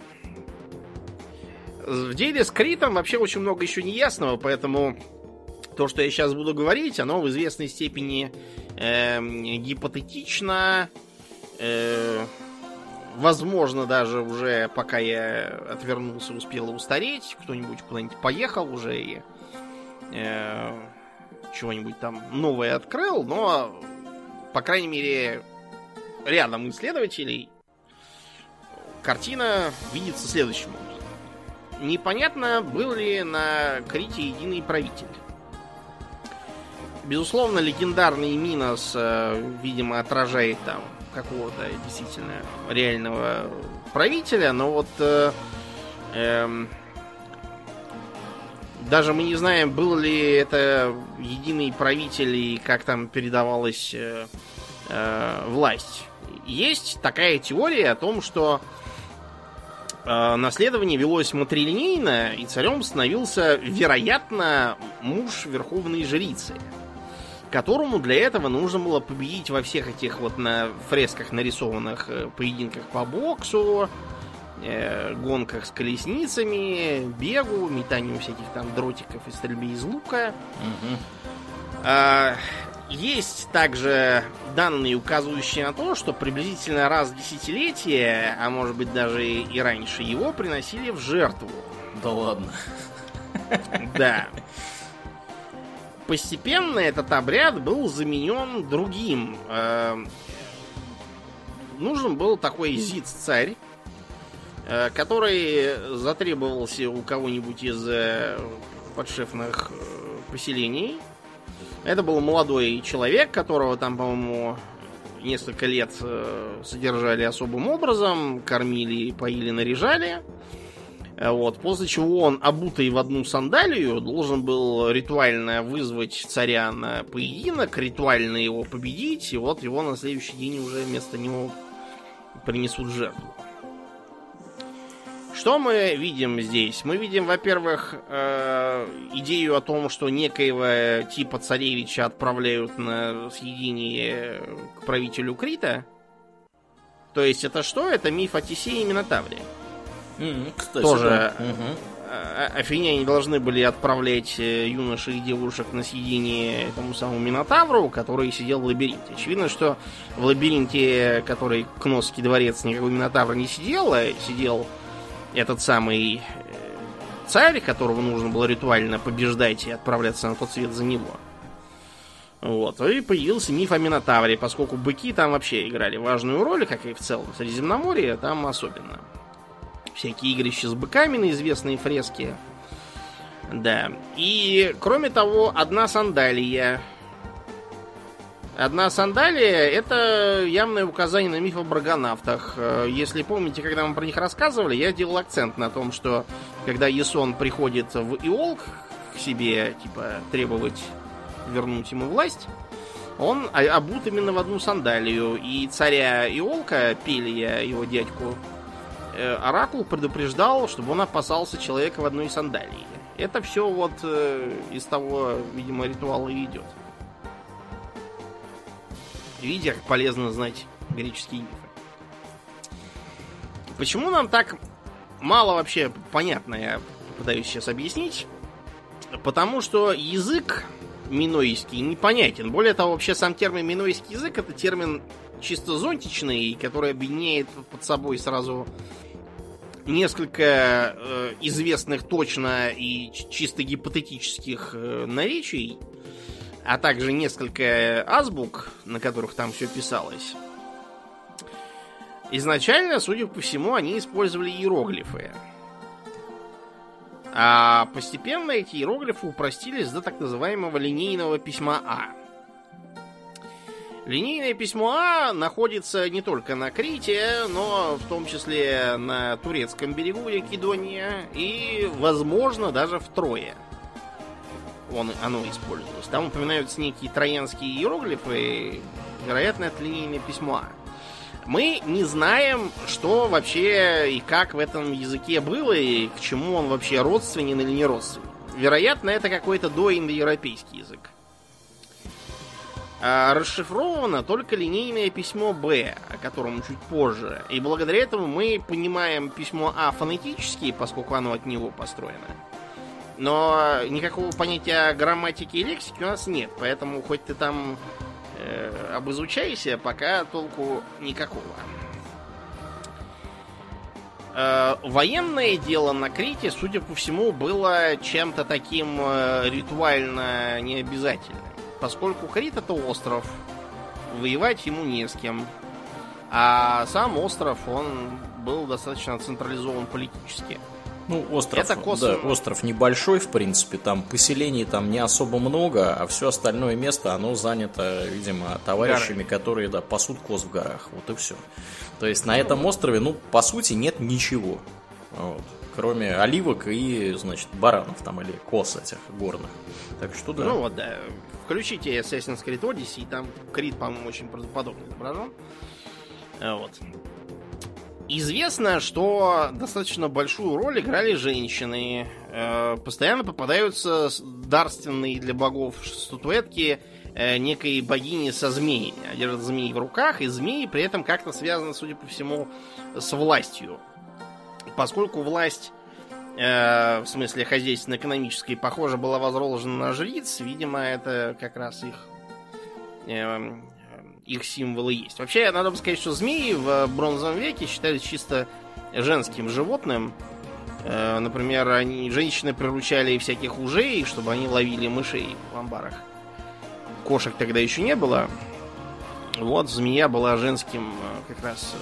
В деле с Критом вообще очень много еще неясного, поэтому то, что я сейчас буду говорить, оно в известной степени э, гипотетично, э, возможно, даже уже пока я отвернулся, успела устареть, кто-нибудь куда-нибудь поехал уже и э, чего-нибудь там новое открыл, но, по крайней мере, рядом исследователей картина видится следующим образом. Непонятно, был ли на Крите единый правитель. Безусловно, легендарный Минос, э, видимо, отражает там какого-то действительно реального правителя, но вот э, э, даже мы не знаем, был ли это единый правитель и как там передавалась э, э, власть. Есть такая теория о том, что э, наследование велось матрилинейно, и царем становился, вероятно, муж верховной жрицы которому для этого нужно было победить во всех этих вот на фресках нарисованных э, поединках по боксу, э, гонках с колесницами, бегу, метанию всяких там дротиков и стрельбе из лука. Угу. А, есть также данные, указывающие на то, что приблизительно раз в десятилетие, а может быть даже и раньше, его приносили в жертву. Да ладно. Да постепенно этот обряд был заменен другим. Э, нужен был такой зиц-царь, э, который затребовался у кого-нибудь из э, подшефных поселений. Это был молодой человек, которого там, по-моему, несколько лет содержали особым образом, кормили, поили, наряжали. Э, вот, после чего он, обутый в одну сандалию, должен был ритуально вызвать царя на поединок, ритуально его победить, и вот его на следующий день уже вместо него принесут жертву. Что мы видим здесь? Мы видим, во-первых, э, идею о том, что некоего типа царевича отправляют на съедение к правителю Крита. То есть это что? Это миф о Тесее и Минотавре. Кстати, Тоже да. угу. афиняне должны были отправлять э, юношей и девушек на съедение этому самому Минотавру, который сидел в лабиринте. Очевидно, что в лабиринте, который Кносский дворец, никакой Минотавр не сидел, а сидел этот самый э, царь, которого нужно было ритуально побеждать и отправляться на тот свет за него. Вот. И появился миф о Минотавре, поскольку быки там вообще играли важную роль, как и в целом в Средиземноморье, там особенно всякие игрища с быками на известные фрески. Да. И, кроме того, одна сандалия. Одна сандалия — это явное указание на миф о баргонавтах. Если помните, когда мы про них рассказывали, я делал акцент на том, что когда Есон приходит в Иолк к себе, типа, требовать вернуть ему власть, он обут именно в одну сандалию. И царя Иолка, Пелия, его дядьку, Э, Оракул предупреждал, чтобы он опасался человека в одной сандалии. Это все вот э, из того, видимо, ритуала идет. Видите, как полезно знать греческие мифы. Почему нам так мало вообще понятно, я пытаюсь сейчас объяснить. Потому что язык минойский непонятен. Более того, вообще сам термин минойский язык это термин чисто зонтичный, который объединяет под собой сразу несколько э, известных точно и чисто гипотетических э, наречий, а также несколько азбук, на которых там все писалось. Изначально, судя по всему, они использовали иероглифы. А постепенно эти иероглифы упростились до так называемого линейного письма А. Линейное письмо А находится не только на Крите, но в том числе на турецком берегу реки Дония и, возможно, даже в Трое. Он, оно использовалось. Там упоминаются некие троянские иероглифы, вероятно, это линейное письмо А. Мы не знаем, что вообще и как в этом языке было, и к чему он вообще родственен или не родственен. Вероятно, это какой-то доиндоевропейский язык. А расшифровано только линейное письмо Б, о котором чуть позже. И благодаря этому мы понимаем письмо А фонетически, поскольку оно от него построено. Но никакого понятия грамматики и лексики у нас нет, поэтому хоть ты там э, обизучайся, пока толку никакого. Э, военное дело на Крите, судя по всему, было чем-то таким э, ритуально необязательным. Поскольку Крит это остров, воевать ему не с кем. А сам остров, он был достаточно централизован политически. Ну, остров, Это косвенно. да, остров небольшой, в принципе, там поселений там не особо много, а все остальное место, оно занято, видимо, товарищами, которые, да, пасут коз в горах, вот и все. То есть на этом острове, ну, по сути, нет ничего, вот, кроме оливок и, значит, баранов там, или коз этих горных. Так что, да. Ну вот, да. Включите Assassin's Creed Odyssey, там Крит, по-моему, очень правдоподобно изображен. А, Вот. Известно, что достаточно большую роль играли женщины. Э, Постоянно попадаются дарственные для богов статуэтки э, некой богини со змеями. Она держит змеи в руках, и змеи при этом как-то связаны, судя по всему, с властью. Поскольку власть э, в смысле хозяйственно-экономической, похоже, была возложена на жриц. Видимо, это как раз их, э, их символы есть. Вообще, надо бы сказать, что змеи в бронзовом веке считались чисто женским животным. Э, например, они, женщины приручали всяких ужей, чтобы они ловили мышей в амбарах. Кошек тогда еще не было. Вот, змея была женским э, как раз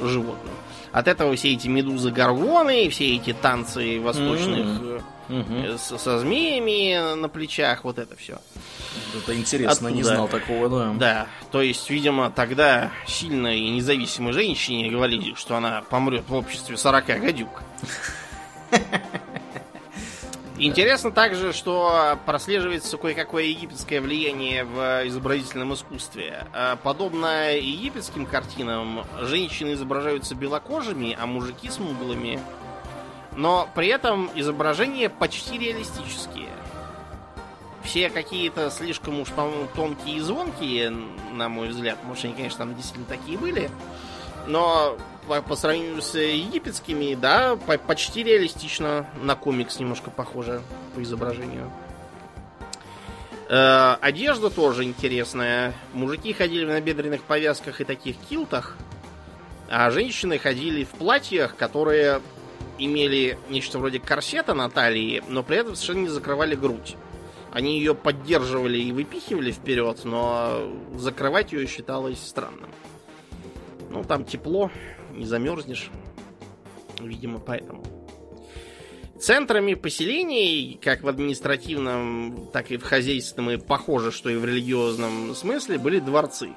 э, животным. От этого все эти медузы-горгоны, все эти танцы восточных э, со, со змеями на плечах, вот это все. Это интересно, не Оттуда. знал такого, да. Да, то есть, видимо, тогда сильной и независимой женщине говорили, что она помрет в обществе 40 гадюк. Интересно также, что прослеживается кое-какое египетское влияние в изобразительном искусстве. А, Подобно египетским картинам, женщины изображаются белокожими, а мужики смуглыми. Но при этом изображения почти реалистические. Все какие-то слишком уж, по-моему, тонкие и звонкие, на мой взгляд. Может, они, конечно, там действительно такие были. Но по, по сравнению с египетскими, да, по- почти реалистично. На комикс немножко похоже по изображению. Э, одежда тоже интересная. Мужики ходили в набедренных повязках и таких килтах, а женщины ходили в платьях, которые имели нечто вроде корсета на талии, но при этом совершенно не закрывали грудь. Они ее поддерживали и выпихивали вперед, но закрывать ее считалось странным. Ну, там тепло, не замерзнешь. Видимо, поэтому. Центрами поселений, как в административном, так и в хозяйственном, и похоже, что и в религиозном смысле, были дворцы.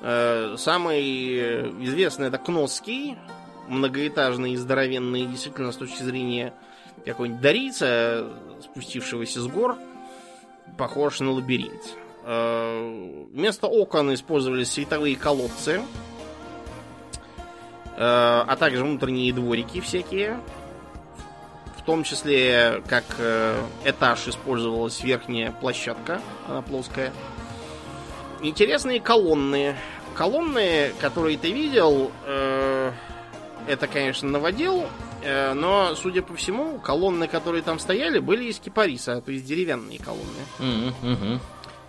Э, Самый известный это Кносский, многоэтажный и здоровенный, действительно, с точки зрения какой-нибудь дарийца, спустившегося с гор, похож на лабиринт. Э, Вместо окон использовались световые колодцы, а также внутренние дворики всякие. В том числе, как э, этаж использовалась верхняя площадка, она плоская. Интересные колонны. Колонны, которые ты видел, э, это, конечно, новодел, э, но, судя по всему, колонны, которые там стояли, были из кипариса, то есть деревянные колонны. Мгм.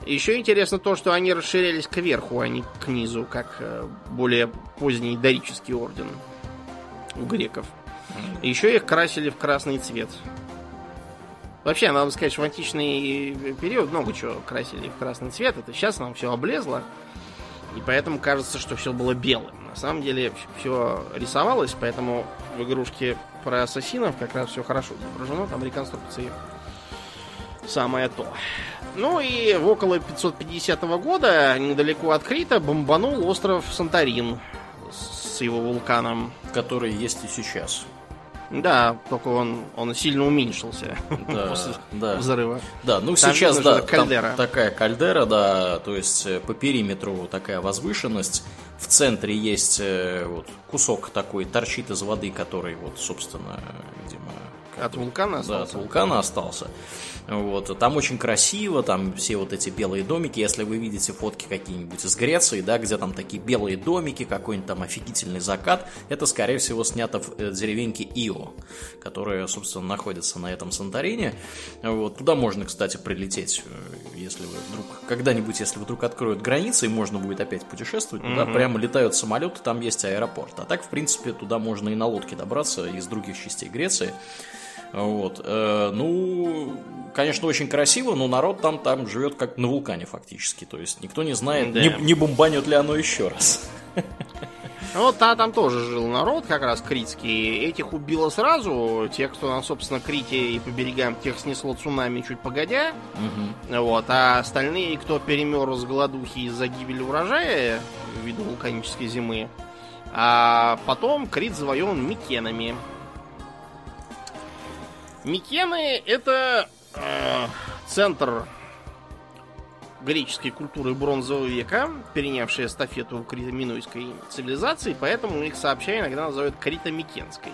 Еще интересно то, что они расширялись кверху, а не к низу, как э, более поздний дорический орден у греков. Еще их красили в красный цвет. Вообще, надо сказать, что в античный период много чего красили в красный цвет. Это сейчас нам все облезло. И поэтому кажется, что все было белым. На самом деле все рисовалось, поэтому в игрушке про ассасинов как раз все хорошо изображено. Там реконструкции самое то. Ну и в около 550 года, недалеко от Крита, бомбанул остров Санторин с его вулканом. Который есть и сейчас. Да, только он, он сильно уменьшился Да, после да. взрыва. Да, ну Там сейчас, да, что там кальдера. такая кальдера, да, то есть э, по периметру такая возвышенность. В центре есть э, вот кусок такой, торчит из воды, который вот, собственно, видимо, От вулкана Да, остался? от вулкана остался. Вот. Там очень красиво, там все вот эти белые домики. Если вы видите фотки какие-нибудь из Греции, да, где там такие белые домики, какой-нибудь там офигительный закат, это, скорее всего, снято в э, деревеньке Ио, которая, собственно, находится на этом Санторине. Вот. Туда можно, кстати, прилететь, э, если вы вдруг, когда-нибудь, если вдруг откроют границы, и можно будет опять путешествовать, туда прямо летают самолеты, там есть аэропорт. А так, в принципе, туда можно и на лодке добраться из других частей Греции. Вот. э, ну, конечно, очень красиво, но народ там, там живет как на вулкане фактически. То есть никто не знает, Да. не, не бомбанет ли оно еще раз. Ну, Вот а там тоже жил народ, как раз критский. Этих убило сразу. Тех, кто на, собственно, Крите и по берегам, тех снесло цунами чуть погодя. Вот. А остальные, кто перемерз с голодухи из-за гибели урожая ввиду вулканической зимы. А потом Крит завоеван Микенами. Микены это э, центр греческой культуры бронзового века, перенявшая эстафету крито-минойской цивилизации, поэтому их сообща иногда называют крито-микенской.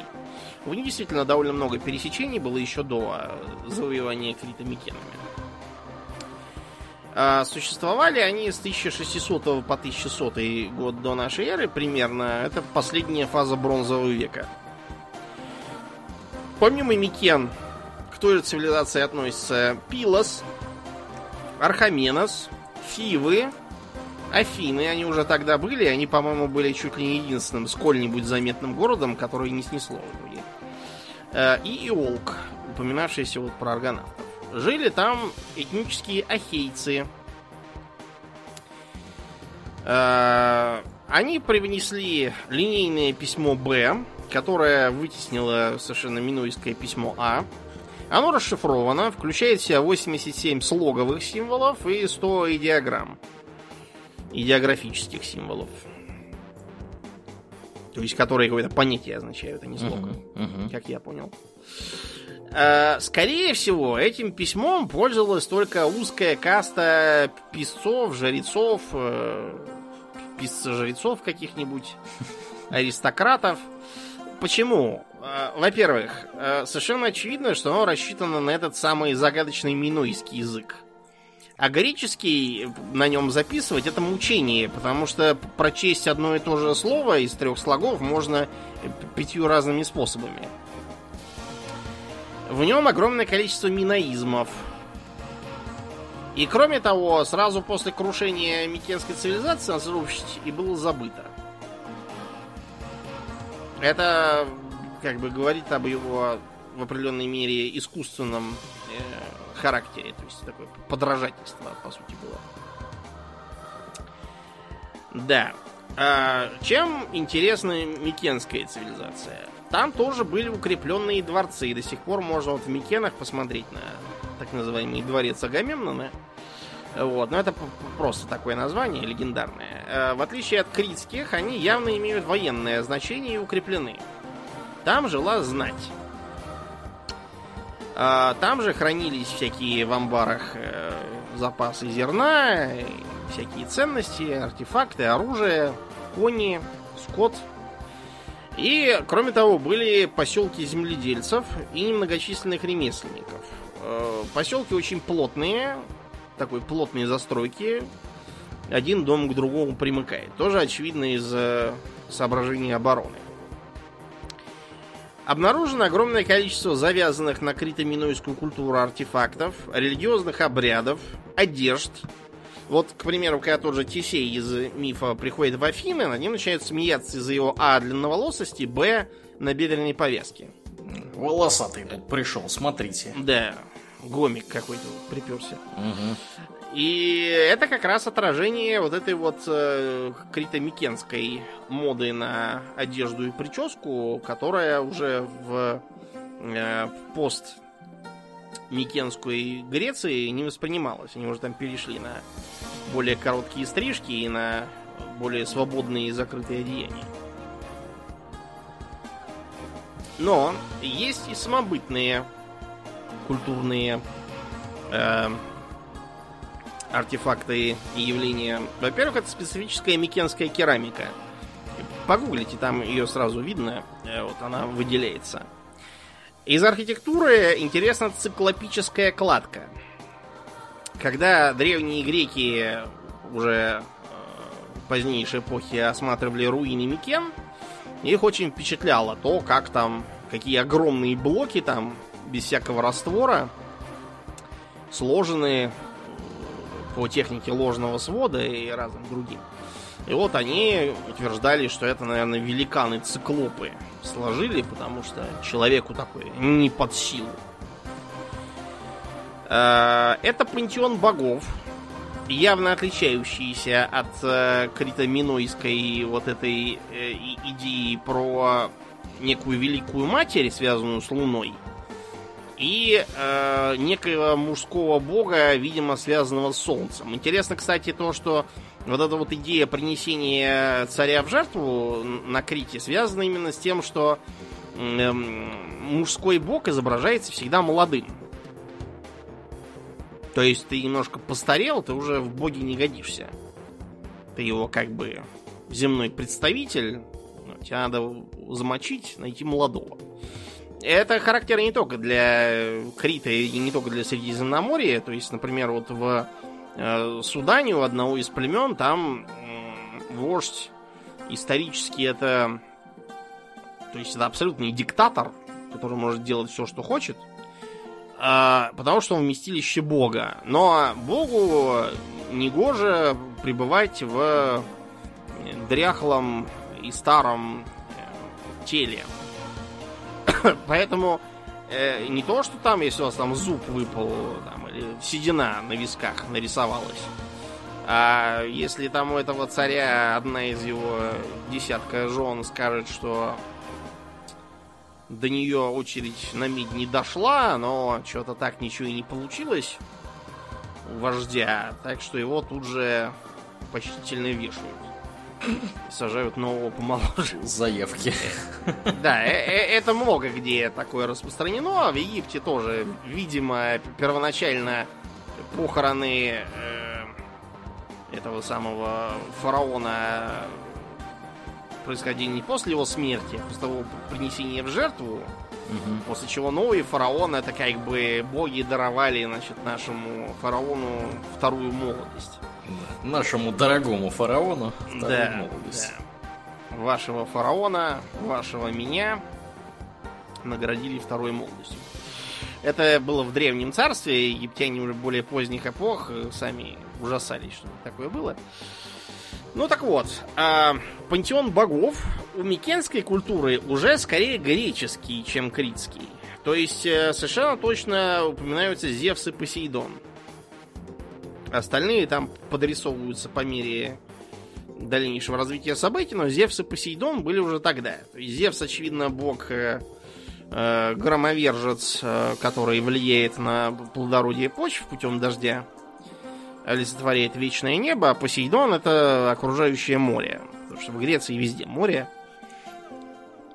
У них действительно довольно много пересечений было еще до завоевания крито-микенами. А существовали они с 1600 по 1100 год до нашей эры примерно. Это последняя фаза бронзового века. Помимо Микен, к той же цивилизации относятся Пилос, Орхоменос, Фивы, Афины. Они уже тогда были. Они, по-моему, были чуть ли не единственным сколь-нибудь заметным городом, который не снесло в. Э, И Иолк, упоминавшийся вот про аргонавтов. Жили там этнические ахейцы. Э, Они привнесли линейное письмо Б, которое вытеснило совершенно минойское письмо А. Оно расшифровано, включает в себя 87 слоговых символов и 100 идеограмм. Идеографических символов. То есть, которые какое-то понятие означают, а не слог. Мгм. Как я понял. Э, Скорее всего, этим письмом пользовалась только узкая каста писцов, жрецов, э, писцежрецов каких-нибудь, аристократов. Почему? Э, Во-первых, э, совершенно очевидно, что оно рассчитано на этот самый загадочный минойский язык. А греческий на нем записывать это мучение, потому что прочесть одно и то же слово из трех слогов можно пятью разными способами. В нем огромное количество миноизмов. И кроме того, сразу после крушения Микенской цивилизации Насрущить и было забыто. Это как бы говорит об его в определенной мере искусственном э, характере. То есть такое подражательство, по сути, было. Да. А чем интересна Микенская цивилизация? Там тоже были укрепленные дворцы. И до сих пор можно вот в Микенах посмотреть на так называемый дворец Агамемнона. Вот, но это просто такое название легендарное. Э, В отличие от критских, они явно имеют военное значение и укреплены. Там жила знать. А, Там же хранились всякие в амбарах э, запасы зерна, и всякие ценности, артефакты, оружие, кони, скот. И, кроме того, были поселки земледельцев и немногочисленных ремесленников. Э, Поселки очень плотные, такой плотные застройки. Один дом к другому примыкает. Тоже очевидно из э, соображений обороны. Обнаружено огромное количество завязанных на критоминойскую культуру артефактов, религиозных обрядов, одежд. Вот, к примеру, когда тот же Тесей из мифа приходит в Афины, над ним начинают смеяться из-за его А. длинноволосости, Б. набедренной повязки. Волосатый тут пришел, смотрите. Да, гомик какой-то приперся. И это как раз отражение вот этой вот э, критомикенской моды на одежду и прическу, которая уже в э, пост Микенской Греции не воспринималось. Они уже там перешли на более короткие стрижки и на более свободные и закрытые одеяния. Но есть и самобытные культурные э, артефакты и явления. Во-первых, это специфическая микенская керамика. Погуглите, там ее сразу видно. Э, вот она выделяется. Из архитектуры интересна циклопическая кладка. Когда древние греки уже э, позднейшей эпохи осматривали руины Микен, их очень впечатляло то, как там, какие огромные блоки там, без всякого раствора, сложены по технике ложного свода и разным другим. И вот они утверждали, что это, наверное, великаны-циклопы сложили, потому что человеку такое не под силу. Э, это пантеон богов, явно отличающийся от э, критоминойской вот этой э, идеи про некую великую матерь, связанную с Луной, и э, некого мужского бога, видимо, связанного с Солнцем. Интересно, кстати, то, что вот эта вот идея принесения царя в жертву на Крите связана именно с тем, что э, мужской бог изображается всегда молодым. То есть ты немножко постарел, ты уже в боге не годишься. Ты его как бы земной представитель, тебя надо замочить, найти молодого. Это характерно не только для Крита и не только для Средиземноморья. То есть, например, вот в э, Судане у одного из племен там э, вождь исторически это... То есть это абсолютный диктатор, который может делать все, что хочет. Э, потому что он вместилище бога. Но богу негоже пребывать в дряхлом и старом э, теле. Поэтому э, не то, что там, если у вас там зуб выпал, там, или седина на висках нарисовалась. А если там у этого царя одна из его десятка жен скажет, что до нее очередь на мид не дошла, но что-то так ничего и не получилось у вождя, так что его тут же почтительно вешают сажают нового помоложе. Заявки. Да, э, э, это много где такое распространено. А в Египте тоже, видимо, первоначально похороны э, этого самого фараона происходили не после его смерти, а после того принесения в жертву, угу. после чего новый фараон, это как бы боги даровали, значит, нашему фараону вторую молодость. Нашему дорогому фараону. Да, да. Вашего фараона, вашего меня наградили второй молодостью. Это было в Древнем Царстве, египтяне уже более поздних эпох э, сами ужасались, что такое было. Ну так вот, а, пантеон богов у микенской культуры уже скорее греческий, чем критский. То есть э, совершенно точно упоминаются Зевс и Посейдон. Остальные там подрисовываются по мере дальнейшего развития событий, но Зевс и Посейдон были уже тогда. Зевс, очевидно, бог э, э, громовержец, э, который влияет на плодородие почв путем дождя, олицетворяет вечное небо, а Посейдон это окружающее море. Потому что в Греции везде море.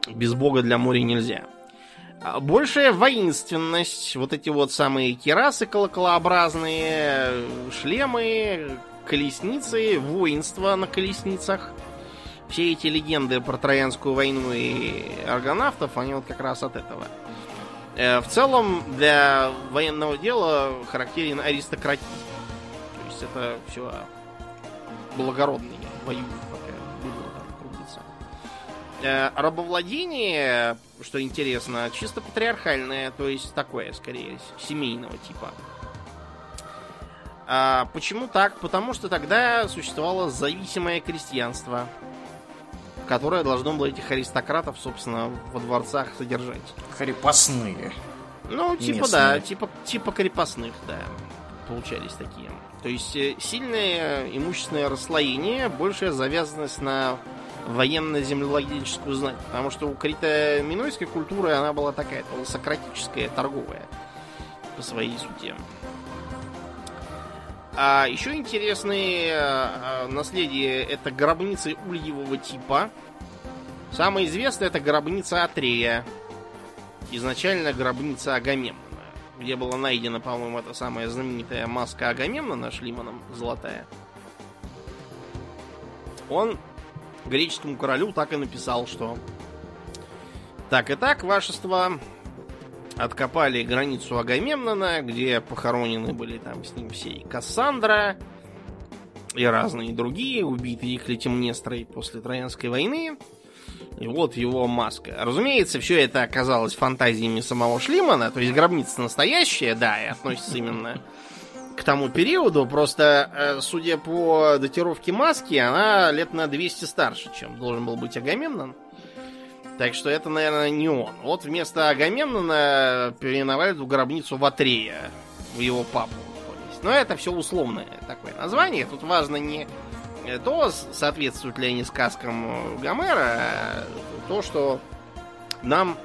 Без бога для моря нельзя. А большая воинственность, вот эти вот самые керасы колоколообразные, шлемы, колесницы, воинство на колесницах. Все эти легенды про Троянскую войну и аргонавтов, они вот как раз от этого. Э, в целом, для военного дела характерен аристократизм. То есть это все благородные воюют рабовладение, что интересно, чисто патриархальное, то есть такое, скорее, семейного типа. А почему так? Потому что тогда существовало зависимое крестьянство, которое должно было этих аристократов, собственно, во дворцах содержать. Крепостные. Ну, типа, местные. да, типа, типа крепостных, да, получались такие. То есть э, сильное имущественное расслоение, большая завязанность на военно-землевладельческую знать. Потому что у крито-минойской культуры она была такая сократическая, торговая. по своей сути. А еще интересные э, наследие это гробницы ульевого типа. Самое известное это гробница Атрея. Изначально гробница Агамемнона, где была найдена, по-моему, эта самая знаменитая маска Агамемнона Шлиманом золотая. Он греческому королю так и написал, что так и так, вашество, откопали границу Агамемнона, где похоронены были там с ним все и Кассандра, и разные другие, убитые Клетимнестрой после Троянской войны. И вот его маска. Разумеется, все это оказалось фантазиями самого Шлимана, то есть гробница настоящая, да, и относится именно к тому периоду. Просто, э, судя по датировке маски, она лет на 200 старше, чем должен был быть Агамемнон. Так что это, наверное, не он. Вот вместо Агамемнона переименовали эту гробницу в Атрея, в его папу. Но это все условное такое название. Тут важно не то, соответствуют ли они сказкам Гомера, а то, что нам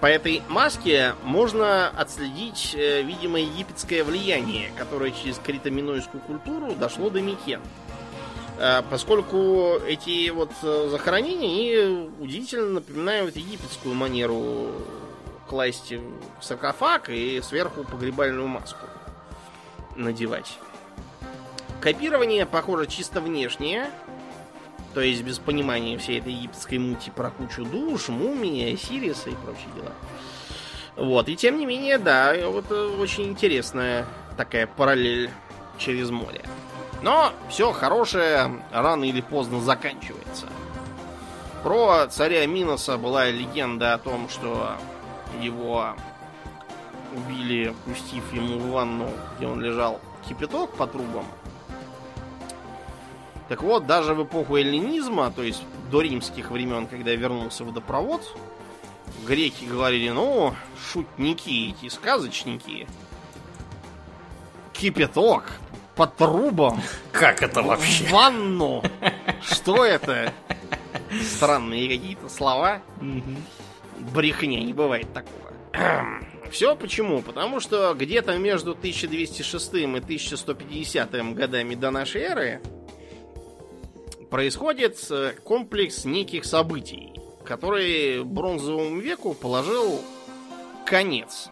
по этой маске можно отследить, э, видимо, египетское влияние, которое через критоминойскую культуру дошло до Микен. Э, поскольку эти вот э, захоронения, они удивительно напоминают египетскую манеру класть в саркофаг и сверху погребальную маску надевать. Копирование, похоже, чисто внешнее, то есть без понимания всей этой египетской мути про кучу душ, мумии, Сириса и прочие дела. Вот, и тем не менее, да, вот э, очень интересная такая параллель через море. Но все хорошее рано или поздно заканчивается. Про царя Миноса была легенда о том, что его убили, пустив ему в ванну, где он лежал, кипяток по трубам. Так вот, даже в эпоху эллинизма, то есть до римских времен, когда вернулся водопровод, греки говорили, ну, шутники эти, сказочники, кипяток, по трубам. Как это вообще? В ванну. Что это? Странные какие-то слова. Брехня, не бывает такого. Все почему? Потому что где-то между 1206 и 1150 годами до нашей эры происходит э, комплекс неких событий, который бронзовому веку положил конец.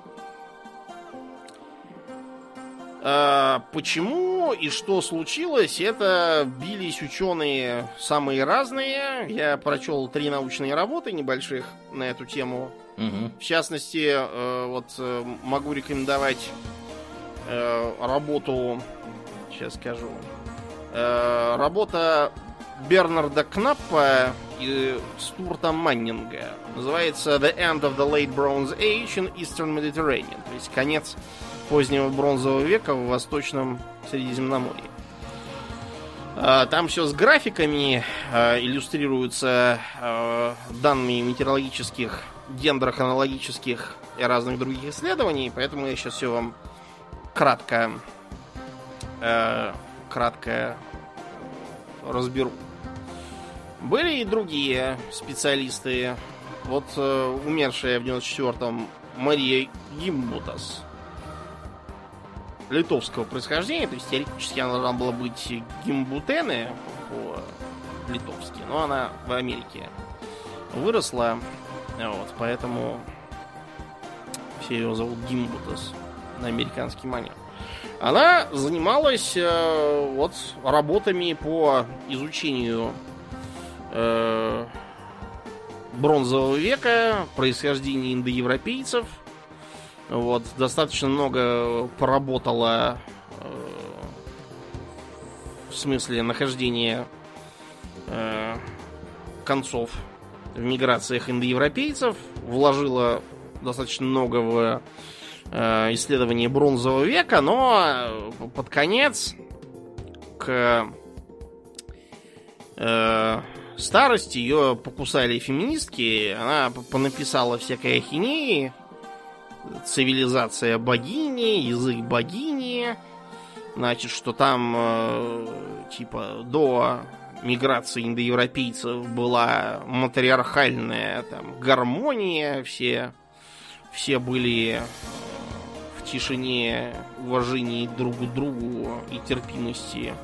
А, почему и что случилось, это бились ученые самые разные. Я прочел три научные работы небольших на эту тему. Угу. В частности, э, вот э, могу рекомендовать работу, сейчас скажу, работа Бернарда Кнаппа и Стурта Маннинга. Называется The End of the Late Bronze Age in Eastern Mediterranean. То есть конец позднего бронзового века в Восточном Средиземноморье. А, там все с графиками, а, иллюстрируются а, данными метеорологических, дендрохронологических и разных других исследований, поэтому я сейчас все вам кратко, кратко разберу. Были и другие специалисты. Вот умершая в 94-м Мария Гимбутас – литовского происхождения, то есть теоретически она должна была быть Гимбутене по-литовски, но она в Америке выросла, вот, поэтому все ее зовут Гимбутас на американский манер. Она занималась э, вот работами по изучению э, бронзового века, происхождения индоевропейцев – вот, достаточно много поработала э, в смысле нахождения э, концов в миграциях индоевропейцев, вложила достаточно много в э, исследование бронзового века, но под конец к э, старости ее покусали феминистки, она понаписала всякой ахинеи, цивилизация богини, язык богини. Значит, что там э, типа до миграции индоевропейцев была матриархальная там гармония, все, все были в тишине, уважении друг к другу и терпимости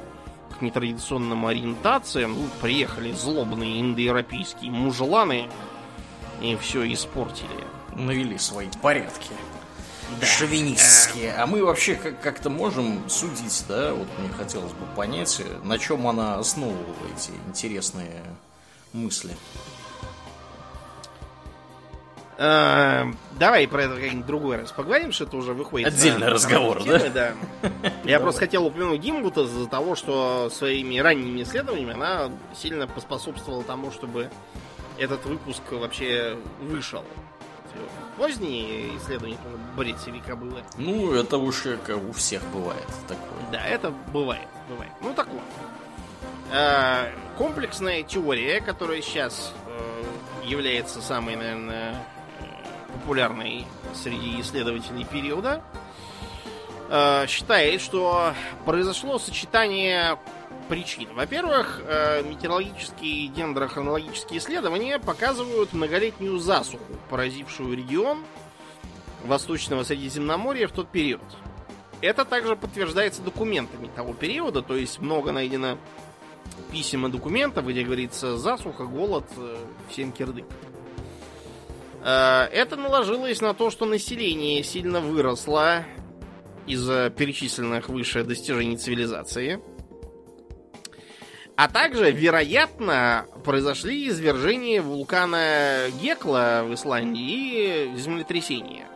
к нетрадиционным ориентациям, ну, приехали злобные индоевропейские мужланы и все испортили. Навели свои порядки. Да. Шовинистские. А мы вообще как-то можем судить, да? Вот мне хотелось бы понять, на чем она основывала эти интересные мысли. Давай про это как-нибудь другой раз поговорим, что это уже выходит. Отдельный на, разговор, темы, да? да. Я просто хотел упомянуть Гимгута из-за того, что своими ранними исследованиями она сильно поспособствовала тому, чтобы этот выпуск вообще вышел. Поздние исследования бред века было. Ну, это уж как у всех бывает такое. Да, это бывает, бывает. Ну так вот. А, комплексная теория, которая сейчас э, является самой, наверное, популярный среди исследователей периода, э, считает, что произошло сочетание причин. Во-первых, э, метеорологические и дендрохронологические исследования показывают многолетнюю засуху, поразившую регион Восточного Средиземноморья в тот период. Это также подтверждается документами того периода, то есть много найдено писем и документов, где говорится засуха, голод, э, всем кирдык. Это наложилось на то, что население сильно выросло из-за перечисленных выше достижений цивилизации. А также, вероятно, произошли извержения вулкана Гекла в Исландии и землетрясения.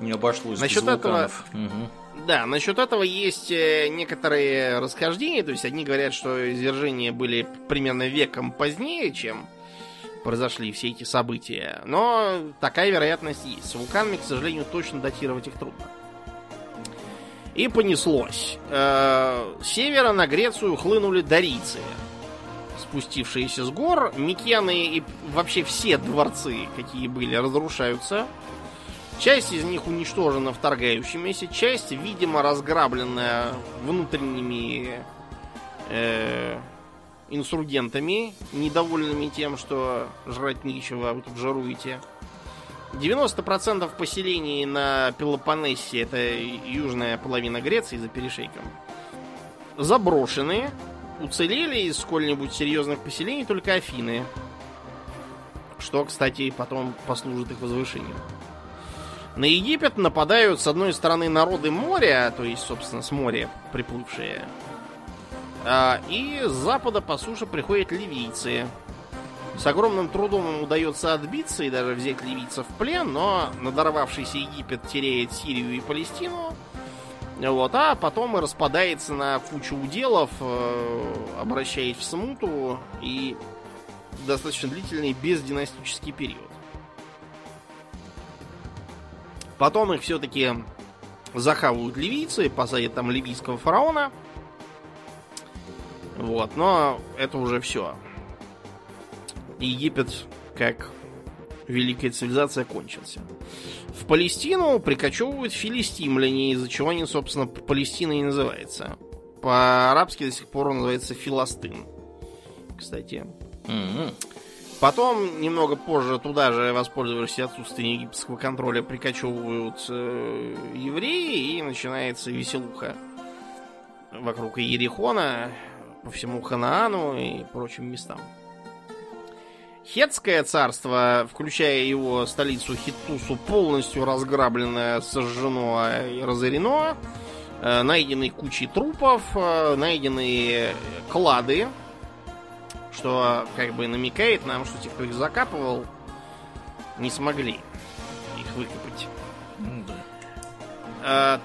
Не обошлось насчет этого, угу. Да, насчет этого есть э, некоторые расхождения. То есть одни говорят, что извержения были примерно веком позднее, чем произошли все эти события. Но такая вероятность есть. С вулканами, к сожалению, точно датировать их трудно. И понеслось. Э, с севера на Грецию хлынули дарийцы, спустившиеся с гор. Микены и вообще все дворцы, какие были, разрушаются. Часть из них уничтожена вторгающимися, часть, видимо, разграбленная внутренними э, инсургентами, недовольными тем, что жрать нечего, а вы тут жаруете. 90% поселений на Пелопоннесе, это южная половина Греции за перешейком, заброшены. Уцелели из сколь-нибудь серьезных поселений только Афины. Что, кстати, потом послужит их возвышению. На Египет нападают, с одной стороны, народы моря, то есть, собственно, с моря приплывшие, и с запада по суше приходят ливийцы. С огромным трудом им удается отбиться и даже взять ливийцев в плен, но надорвавшийся Египет теряет Сирию и Палестину. Вот, а потом и распадается на кучу уделов, э, обращаясь в смуту и достаточно длительный бездинастический период. Потом их все-таки захавают ливийцы, посадят там ливийского фараона – вот, но это уже все. Египет, как великая цивилизация, кончился. В Палестину прикочевывают филистимляне, из-за чего они, собственно, Палестиной и называется. По-арабски до сих пор он называется Филастын. Кстати. Mm-hmm. Потом, немного позже, туда же, воспользовавшись отсутствием египетского контроля, прикочевывают э, евреи, и начинается веселуха вокруг Иерихона, по всему Ханаану и прочим местам. Хетское царство, включая его столицу Хиттусу, полностью разграблено, сожжено и разорено. Э, найдены кучи трупов, э, найдены клады, что как бы намекает нам, что те, кто их закапывал, не смогли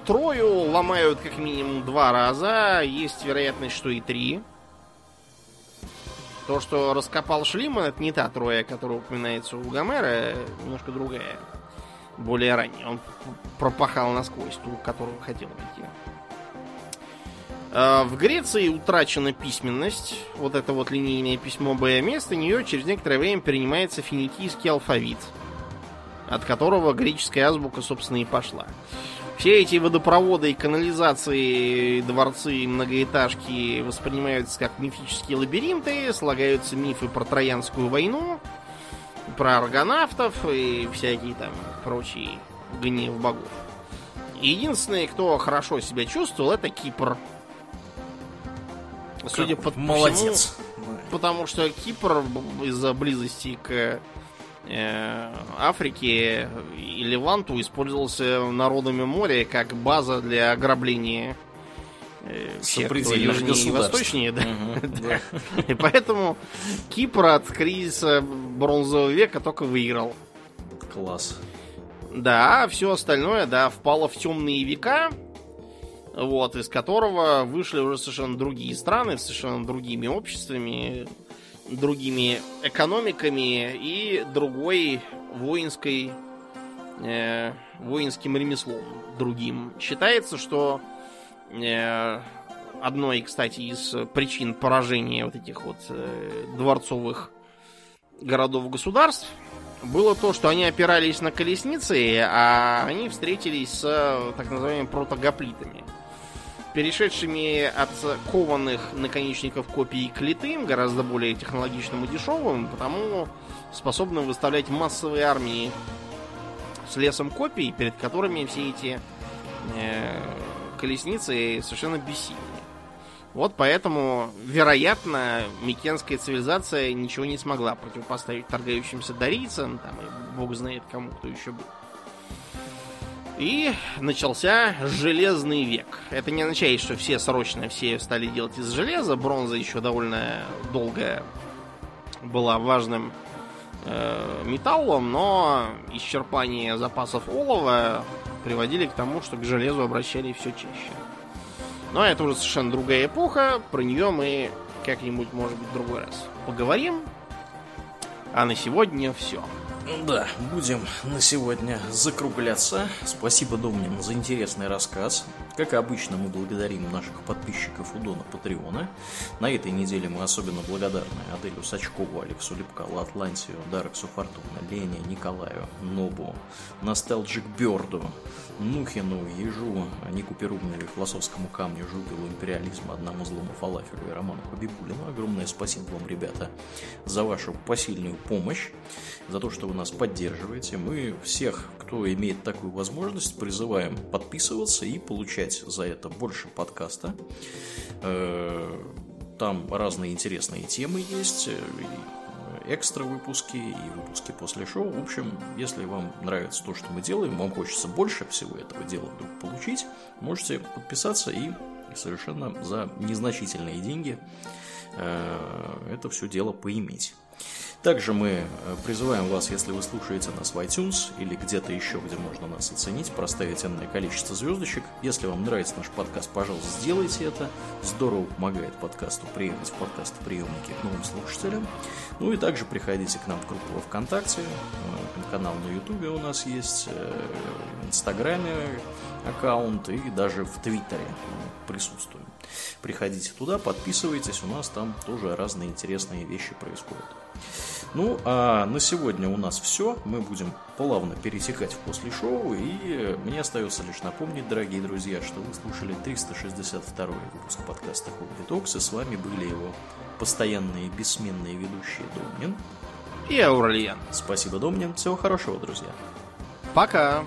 Трою ломают как минимум два раза, есть вероятность, что и три. То, что раскопал Шлиман, это не та Троя, которая упоминается у Гомера, немножко другая. Более ранее. Он пропахал насквозь ту, которую хотел найти. Э, в Греции утрачена письменность. Вот это вот линейное письмо Б. Вместо нее через некоторое время принимается финикийский алфавит, от которого греческая азбука, собственно, и пошла. Все эти водопроводы и канализации, дворцы и многоэтажки воспринимаются как мифические лабиринты, слагаются мифы про Троянскую войну, про аргонавтов и всякие там прочие гнев богов. Единственный, кто хорошо себя чувствовал, это Кипр. Судя по Молодец. всему, потому что Кипр из-за близости к э, Африке и Леванту использовался народами моря как база для ограбления э, всех, кто Сопредельных южнее и восточнее. Да. Мгм, да. И поэтому Кипр от кризиса бронзового века только выиграл. Класс. Да, все остальное, да, впало в темные века, вот, из которого вышли уже совершенно другие страны, с совершенно другими обществами, другими экономиками и другой воинской, э, воинским ремеслом другим. Считается, что э, одной, кстати, из причин поражения вот этих вот э, дворцовых городов-государств было то, что они опирались на колесницы, а они встретились с э, так называемыми протогоплитами. Перешедшими от кованых наконечников копий к литым, гораздо более технологичным и дешевым, потому способным выставлять массовые армии с лесом копий, перед которыми все эти э, колесницы совершенно бессильны. Вот поэтому, вероятно, микенская цивилизация ничего не смогла противопоставить торгающимся дарийцам, там, и бог знает кому, кто еще был. И начался Железный век. Это не означает, что все срочно все стали делать из железа. Бронза еще довольно долго была важным э, металлом, но исчерпание запасов олова приводили к тому, что к железу обращали все чаще. Но это уже совершенно другая эпоха. Про нее мы как-нибудь, может быть, в другой раз поговорим. А на сегодня все. Да, будем на сегодня закругляться. Спасибо, Домнин, за интересный рассказ. Как обычно, мы благодарим наших подписчиков у Дона Патреона. На этой неделе мы особенно благодарны Аделю Сачкову, Алексу Лепкалу, Атлантию, Дарексу Фортуна, Лене, Николаю, Нобу, Носталджик Бёрду, Нухину, Ежу, Нику Перумневу, Философскому камню, Жупилу, Империализму, Одному злому Фалафелю и Роману Побибулину. Огромное спасибо вам, ребята, за вашу посильную помощь, за то, что вы нас поддерживаете. Мы всех, кто имеет такую возможность, призываем подписываться и получать за это больше подкаста. Э, Там разные интересные темы есть, э, и экстра выпуски и выпуски после шоу. В общем, если вам нравится то, что мы делаем, вам хочется больше всего этого дела вдруг получить, можете подписаться и совершенно за незначительные деньги э, это все дело поиметь. Также мы э, призываем вас, если вы слушаете нас в iTunes или где-то еще, где можно нас оценить, проставить энное количество звездочек. Если вам нравится наш подкаст, пожалуйста, сделайте это. Здорово помогает подкасту приехать в подкаст-приемники к новым слушателям. Ну и также приходите к нам в группу во ВКонтакте, э, канал на Ютубе у нас есть, э, в Инстаграме аккаунт и даже в Твиттере присутствуем. Приходите туда, подписывайтесь, у нас там тоже разные интересные вещи происходят. Ну, а на сегодня у нас все. Мы будем плавно пересекать в после шоу. И мне остается лишь напомнить, дорогие друзья, что вы слушали 362 выпуск подкаста Хобби Токс. И с вами были его постоянные бессменные ведущие Домнин. И Аурельян. Спасибо, Домнин. Всего хорошего, друзья. Пока.